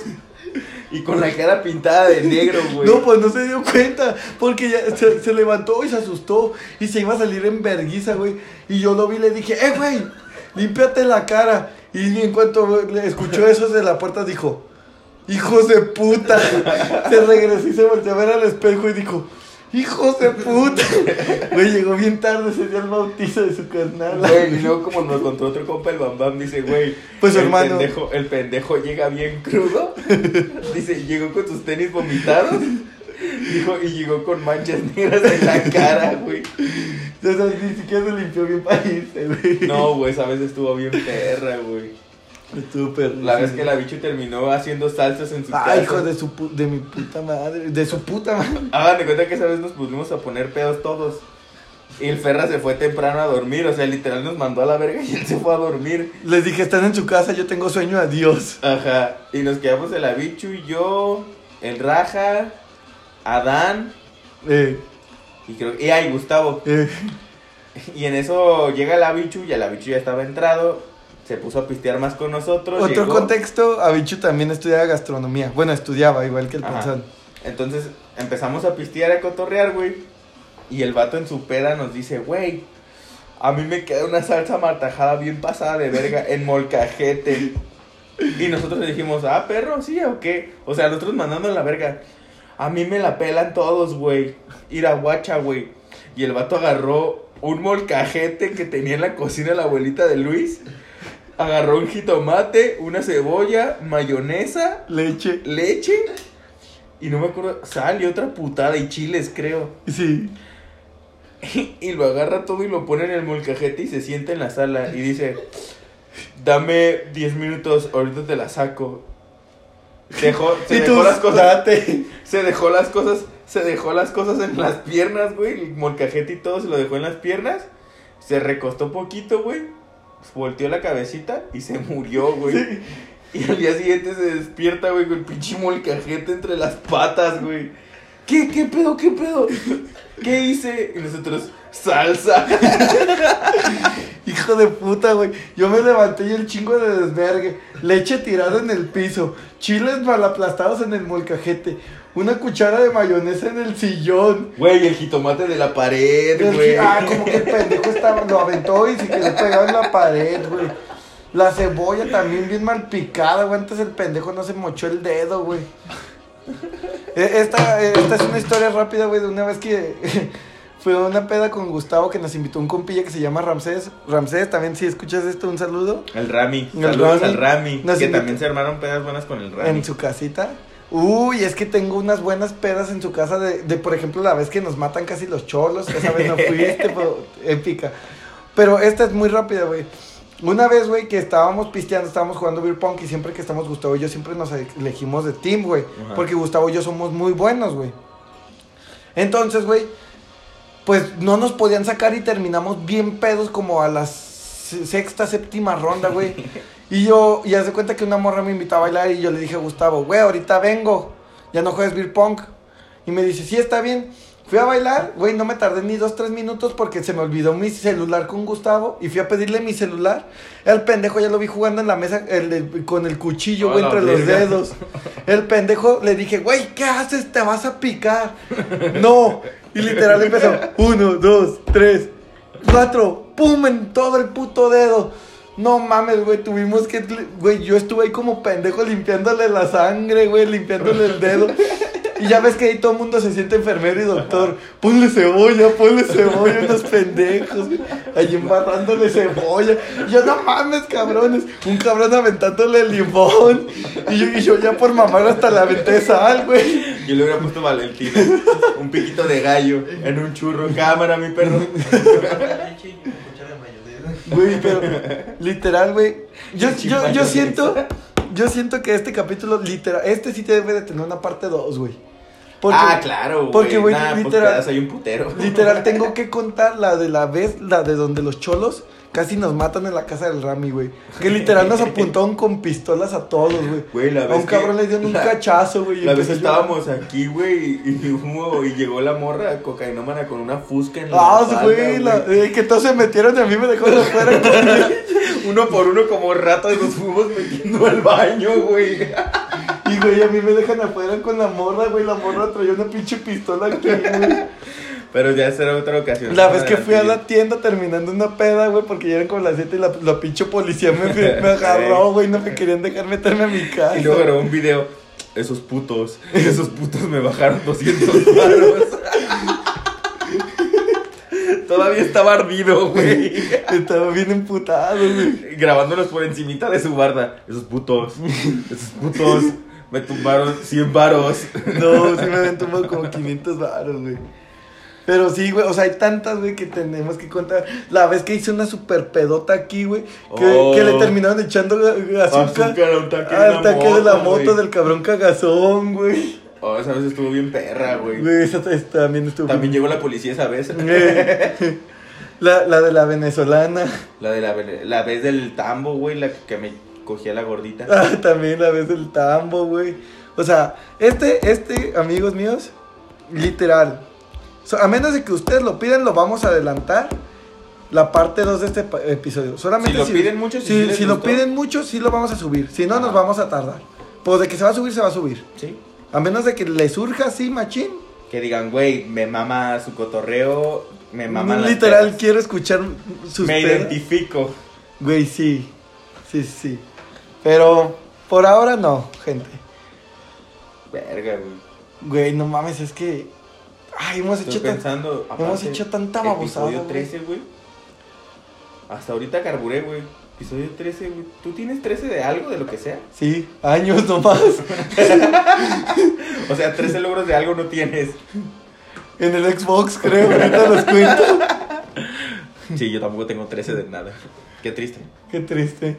y con la cara pintada de negro, güey. No, pues no se dio cuenta, porque ya se, se levantó y se asustó y se iba a salir en verguiza, güey. Y yo lo vi y le dije, eh, güey, límpiate la cara. Y en cuanto escuchó eso de la puerta, dijo, hijos de puta. Se regresó y se volteó a ver al espejo y dijo, hijos de puta. Güey, llegó bien tarde ese día al bautizo de su carnal. Güey, y luego como nos contó otro compa, el Bam Bam, dice, güey, Pues, el hermano. pendejo, el pendejo llega bien crudo, dice, llegó con sus tenis vomitados, dijo, y llegó con manchas negras en la cara, güey. O sea, ni siquiera se limpió bien para irse, güey. No, güey, esa vez estuvo bien perra, güey. Perro. La vez que la bicho terminó haciendo salsas en su casa. Ay, hijo de su pu- de mi puta madre, de su puta madre. Hagan de cuenta que esa vez nos pusimos a poner pedos todos. Y el Ferra se fue temprano a dormir, o sea, literal nos mandó a la verga y él se fue a dormir. Les dije, están en su casa, yo tengo sueño, adiós. Ajá. Y nos quedamos el Abichu y yo, el Raja, Adán Eh, Y creo y ay, Gustavo. eh, Y en eso llega el Abichu, y el Abichu ya estaba entrado, se puso a pistear más con nosotros. Otro llegó. contexto, Abichu también estudiaba gastronomía. Bueno, estudiaba igual que el panzón. Entonces empezamos a pistear, a cotorrear, güey. Y el vato en su peda nos dice, güey, a mí me queda una salsa martajada bien pasada de verga en molcajete. Y nosotros le dijimos, ah, perro, sí, o qué. O sea, nosotros mandando la verga. A mí me la pelan todos, güey. Ir a guacha, güey. Y el vato agarró un molcajete que tenía en la cocina la abuelita de Luis. Agarró un jitomate, una cebolla, mayonesa Leche. leche y no me acuerdo, sal y otra putada y chiles, creo. Sí. Y lo agarra todo y lo pone en el molcajete y se sienta en la sala y dice, dame 10 minutos, ahorita te la saco. Dejó, se dejó las cosas, date. se dejó las cosas, se dejó las cosas en las piernas, güey, el molcajete y todo se lo dejó en las piernas, se recostó poquito, güey, volteó la cabecita y se murió, güey. Y al día siguiente se despierta, güey, con el pinche molcajete entre las patas, güey. ¿Qué, qué pedo, qué pedo? ¿Qué hice? Y nosotros, salsa. Hijo de puta, güey. Yo me levanté y el chingo de desvergue. Leche tirada en el piso. Chiles mal aplastados en el molcajete. Una cuchara de mayonesa en el sillón. Güey, el jitomate de la pared, güey. ah, como que el pendejo estaba, lo aventó y se quedó pegado en la pared, güey. La cebolla también bien mal picada, güey. Antes el pendejo no se mochó el dedo, güey. Eh, Esta, esta es una historia rápida, güey, de una vez que fue a una peda con Gustavo que nos invitó un compilla que se llama Ramsés. Ramsés, también si escuchas esto, un saludo. El Rami. El Saludos Rami. al Rami. Nos que también se armaron pedas buenas con el Rami. En su casita. Uy, es que tengo unas buenas pedas en su casa de, de, por ejemplo, la vez que nos matan casi los cholos. Esa vez no fuiste, pero épica. Pero esta es muy rápida, güey. Una vez, güey, que estábamos pisteando, estábamos jugando beer pong y siempre que estamos Gustavo y yo siempre nos elegimos de team, güey. Porque Gustavo y yo somos muy buenos, güey. Entonces, güey, pues no nos podían sacar y terminamos bien pedos como a las se- sexta, séptima ronda, güey. Y yo, y hace cuenta que una morra me invitó a bailar y yo le dije a Gustavo, güey, ahorita vengo, ya no juegas beer pong. Y me dice, sí, está bien. Fui a bailar, güey, no me tardé ni dos, tres minutos porque se me olvidó mi celular con Gustavo y fui a pedirle mi celular. El pendejo ya lo vi jugando en la mesa el con el cuchillo, güey, entre los verga. dedos. El pendejo le dije, güey, ¿qué haces? Te vas a picar. No. Y literal empezó, uno, dos, tres, cuatro, pum, en todo el puto dedo. No mames, güey, tuvimos que, güey, yo estuve ahí como pendejo limpiándole la sangre, güey, limpiándole el dedo. Y ya ves que ahí todo el mundo se siente enfermero y doctor. Ponle cebolla, ponle cebolla, unos pendejos. güey, Ahí embarrándole cebolla. Y yo, no mames, cabrones. Un cabrón aventándole limón. Y yo, y yo ya por mamar hasta le aventé sal, güey. Yo le hubiera puesto Valentina. un piquito de gallo en un churro. Cámara, mi perro. Leche y cuchara de mayonesa. Güey, pero literal, güey. Yo, yo, yo siento, yo siento que este capítulo, literal, este sí te debe de tener una parte 2, güey. Porque- ah, claro, güey. porque, güey, Nah, pues literal- hay un putero. Literal, tengo que contar la de la vez, la de donde los cholos casi nos matan en la casa del Rami, güey. Que literal nos apuntaron con pistolas a todos, güey. Güey, la A un cabrón que- le dieron un la- cachazo, güey. La vez estábamos aquí, güey, y, y llegó la morra cocainómana con una fusca en la Ah, güey, la- eh, que todos se metieron y a mí me dejaron afuera con. Uno por uno como ratas nos fuimos metiendo al baño, güey. Y, güey, a mí me dejan afuera con la morra, güey. La morra traía una pinche pistola aquí, güey. Pero ya será otra ocasión. La vez que fui a la tienda terminando una peda, güey, porque ya eran como las 7 y la, la pinche policía me, me agarró, güey, no me querían dejar meterme a mi casa. Y luego grabó un video. Esos putos, esos putos me bajaron 200 baros. Todavía estaba ardido, güey. Estaba bien emputado, güey. Grabándolos por encimita de su barda. Esos putos, esos putos me tumbaron 100 varos. No, sí me habían tomado como 500 baros, güey. Pero sí, güey, o sea, hay tantas, güey, que tenemos que contar. La vez que hice una super pedota aquí, güey, que, Oh. que le terminaron echando azúcar, Azúcar al la tanque de la moto, güey. del cabrón cagazón, güey. Oh, esa vez estuvo bien perra, güey. Güey, esa, también estuvo. También llegó la policía esa vez. La, la de la venezolana. La de la, la vez del tambo, güey, la que me cogía la gordita. Ah, también la vez del tambo, güey. O sea, este, este, amigos míos, literal. So- a menos de que ustedes lo piden, lo vamos a adelantar. La parte 2 de este episodio. Solamente Si lo piden mucho, si si, si lo piden mucho, sí lo vamos a subir. Si no, nos vamos a tardar. Pues de que se va a subir, se va a subir. Sí. A menos de que le surja así, machín. Que digan, güey, me mama su cotorreo, me mama Literal, quiero escuchar sus Me pedas. identifico. Güey, sí. Sí, sí, sí. Pero por ahora no, gente. Verga, güey. Güey, no mames, es que. Ay, hemos Estoy hecho tan- pensando. hemos aparte, hecho tanta babosada, Episodio güey. 13, güey. Hasta ahorita carburé, güey. Episodio 13, güey. ¿Tú tienes 13 de algo, de lo que sea? Sí, años nomás. O sea, 13 logros de algo no tienes. en el Xbox, creo. Ahorita los cuento. Sí, yo tampoco tengo 13 de nada. Qué triste. Qué triste.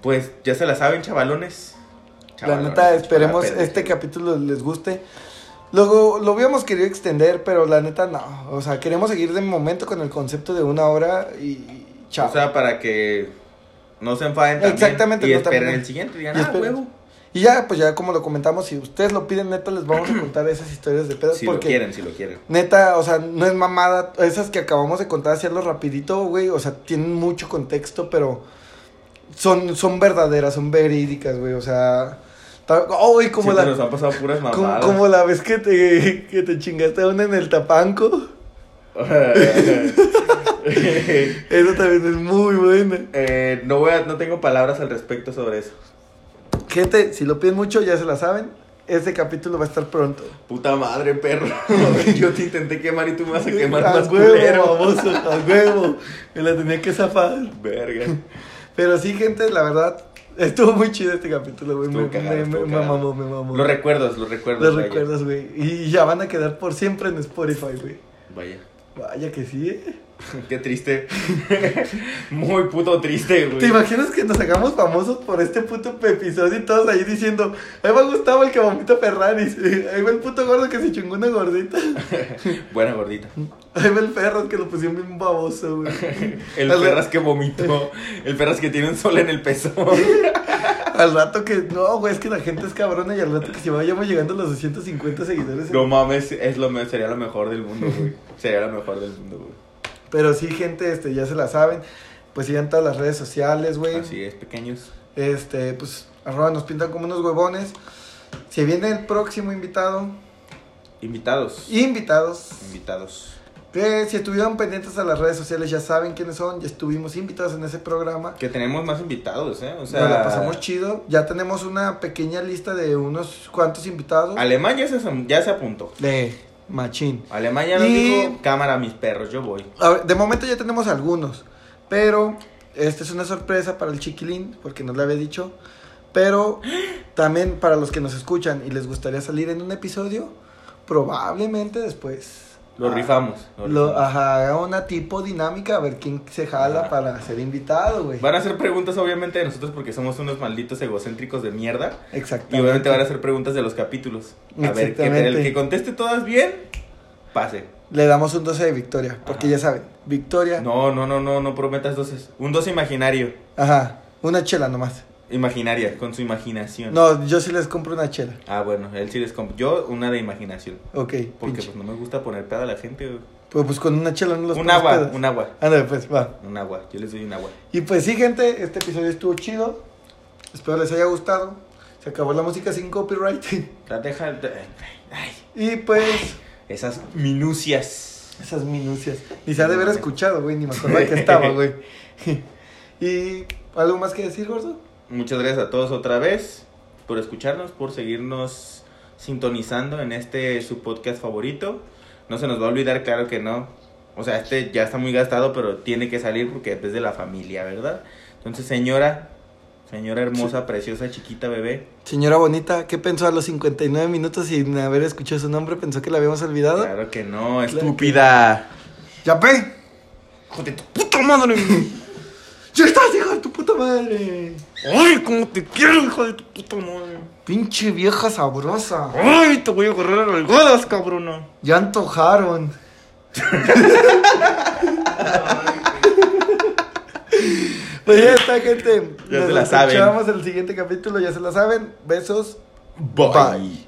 Pues ya se la saben, chavalones. La Chavalones, neta, esperemos este capítulo les guste. Luego lo habíamos querido extender, pero la neta no. O sea, queremos seguir de momento con el concepto de una hora y chao. O sea, para que no se enfaden también. Exactamente, Y no esperen también. el siguiente. Digan, Y ah, huevo. y ya, pues ya como lo comentamos, si ustedes lo piden, neta, les vamos a contar esas historias de pedos. Si lo porque quieren, si lo quieren. Neta, o sea, no es mamada. Esas que acabamos de contar, hacerlo rapidito, güey. O sea, tienen mucho contexto, pero son, son verdaderas, son verídicas, güey. O sea, oh, como Siempre la, nos han pasado puras como, mamadas. como la vez que te, que te chingaste a una en el tapanco. Eso también es muy buena. Eh, no, voy a, no tengo palabras al respecto sobre eso. Gente, si lo piden mucho, ya se la saben. Este capítulo va a estar pronto. Puta madre, perro. Yo te intenté quemar y tú me vas a quemar a más huevo, culero. baboso, a huevo. Me la tenía que zafar. Verga. Pero sí, gente, la verdad, estuvo muy chido este capítulo, güey. Me, cagado, mamó, me mamó. Los recuerdos, los recuerdos. Los vaya. recuerdos, güey. Y ya van a quedar por siempre en Spotify, güey. Vaya. Vaya que sí, ¿eh? Qué triste. Muy puto triste, güey. ¿Te imaginas que nos hagamos famosos por este puto episodio y todos ahí diciendo, ahí va Gustavo el que vomita Ferraris, ahí va el puto gordo que se chingó una gordita, Buena gordita. ahí va el perro que lo pusieron bien baboso, güey. El Al- perras que vomitó. El perras que tiene un sol en el peso. Al rato que, no, güey, es que la gente es cabrona y al rato que si vayamos llegando a los 250 seguidores. No mames, es lo, sería lo mejor del mundo, güey. Sería lo mejor del mundo, güey. Pero sí, gente, este, ya se la saben. Pues sigan todas las redes sociales, güey. Así es, pequeños. Este, pues, arroba nos pintan como unos huevones. Si viene el próximo invitado, Invitados. invitados, Invitados. que si estuvieron pendientes a las redes sociales ya saben quiénes son, ya estuvimos invitados en ese programa. Que tenemos más invitados, ¿eh? O sea. Nos la pasamos chido. Ya tenemos una pequeña lista de unos cuantos invitados. Alemán ya se, ya se apuntó. De machín. Alemán ya nos Y- dijo, cámara, mis perros, yo voy. A ver, de momento ya tenemos algunos, pero esta es una sorpresa para el chiquilín, porque no le había dicho. Pero también para los que nos escuchan y les gustaría salir en un episodio, probablemente después. Lo ah, rifamos. lo Lo, rifamos. ajá, una tipo dinámica, a ver quién se jala Ajá. para ser invitado, güey. Van a hacer preguntas, obviamente, de nosotros porque somos unos malditos egocéntricos de mierda. Exactamente. Y obviamente van a hacer preguntas de los capítulos. A ver, que el que conteste todas bien, pase. Le damos un 12 de victoria, porque Ajá. ya saben, victoria. No, no, no, no, no prometas doces. Un 12 imaginario. Ajá, una chela nomás. Imaginaria, con su imaginación. No, yo sí les compro una chela. Ah, bueno, él sí les compra. Yo, una de imaginación. Ok, Porque pinche. pues no me gusta poner peda a la gente. güey. Pues, pues con una chela no los Un agua, pedos. un agua. Ándale, pues, va. Un agua. Yo les doy un agua. Y pues sí, gente, este episodio estuvo chido. Espero les haya gustado. Se acabó la música sin copyright. La deja. Ay, y pues, esas minucias. esas minucias. Ni se ha de haber escuchado, güey, ni me acordaba que estaba, güey. y, ¿algo más que decir, gordo? Muchas gracias a todos otra vez por escucharnos, por seguirnos sintonizando en este su podcast favorito. No se nos va a olvidar, claro que no. O sea, este ya está muy gastado, pero tiene que salir porque es de la familia, ¿verdad? Entonces, señora, señora hermosa, preciosa, chiquita, bebé. Señora bonita, ¿qué pensó a los 59 minutos sin haber escuchado su nombre? ¿Pensó que la habíamos olvidado? Claro que no, que- estúpida. ¡Ya ve! ¡Hijo de tu puta madre! ¡Ya estás, hijo de tu puta madre! ¡Ay, cómo te quiero, hijo de tu puta madre! ¡Pinche vieja sabrosa! ¡Ay, te voy a agarrar a nalgadas, cabrona! Ya antojaron. pues ya está, gente. Ya Nos se la saben. el siguiente capítulo, ya se la saben. Besos. Bye.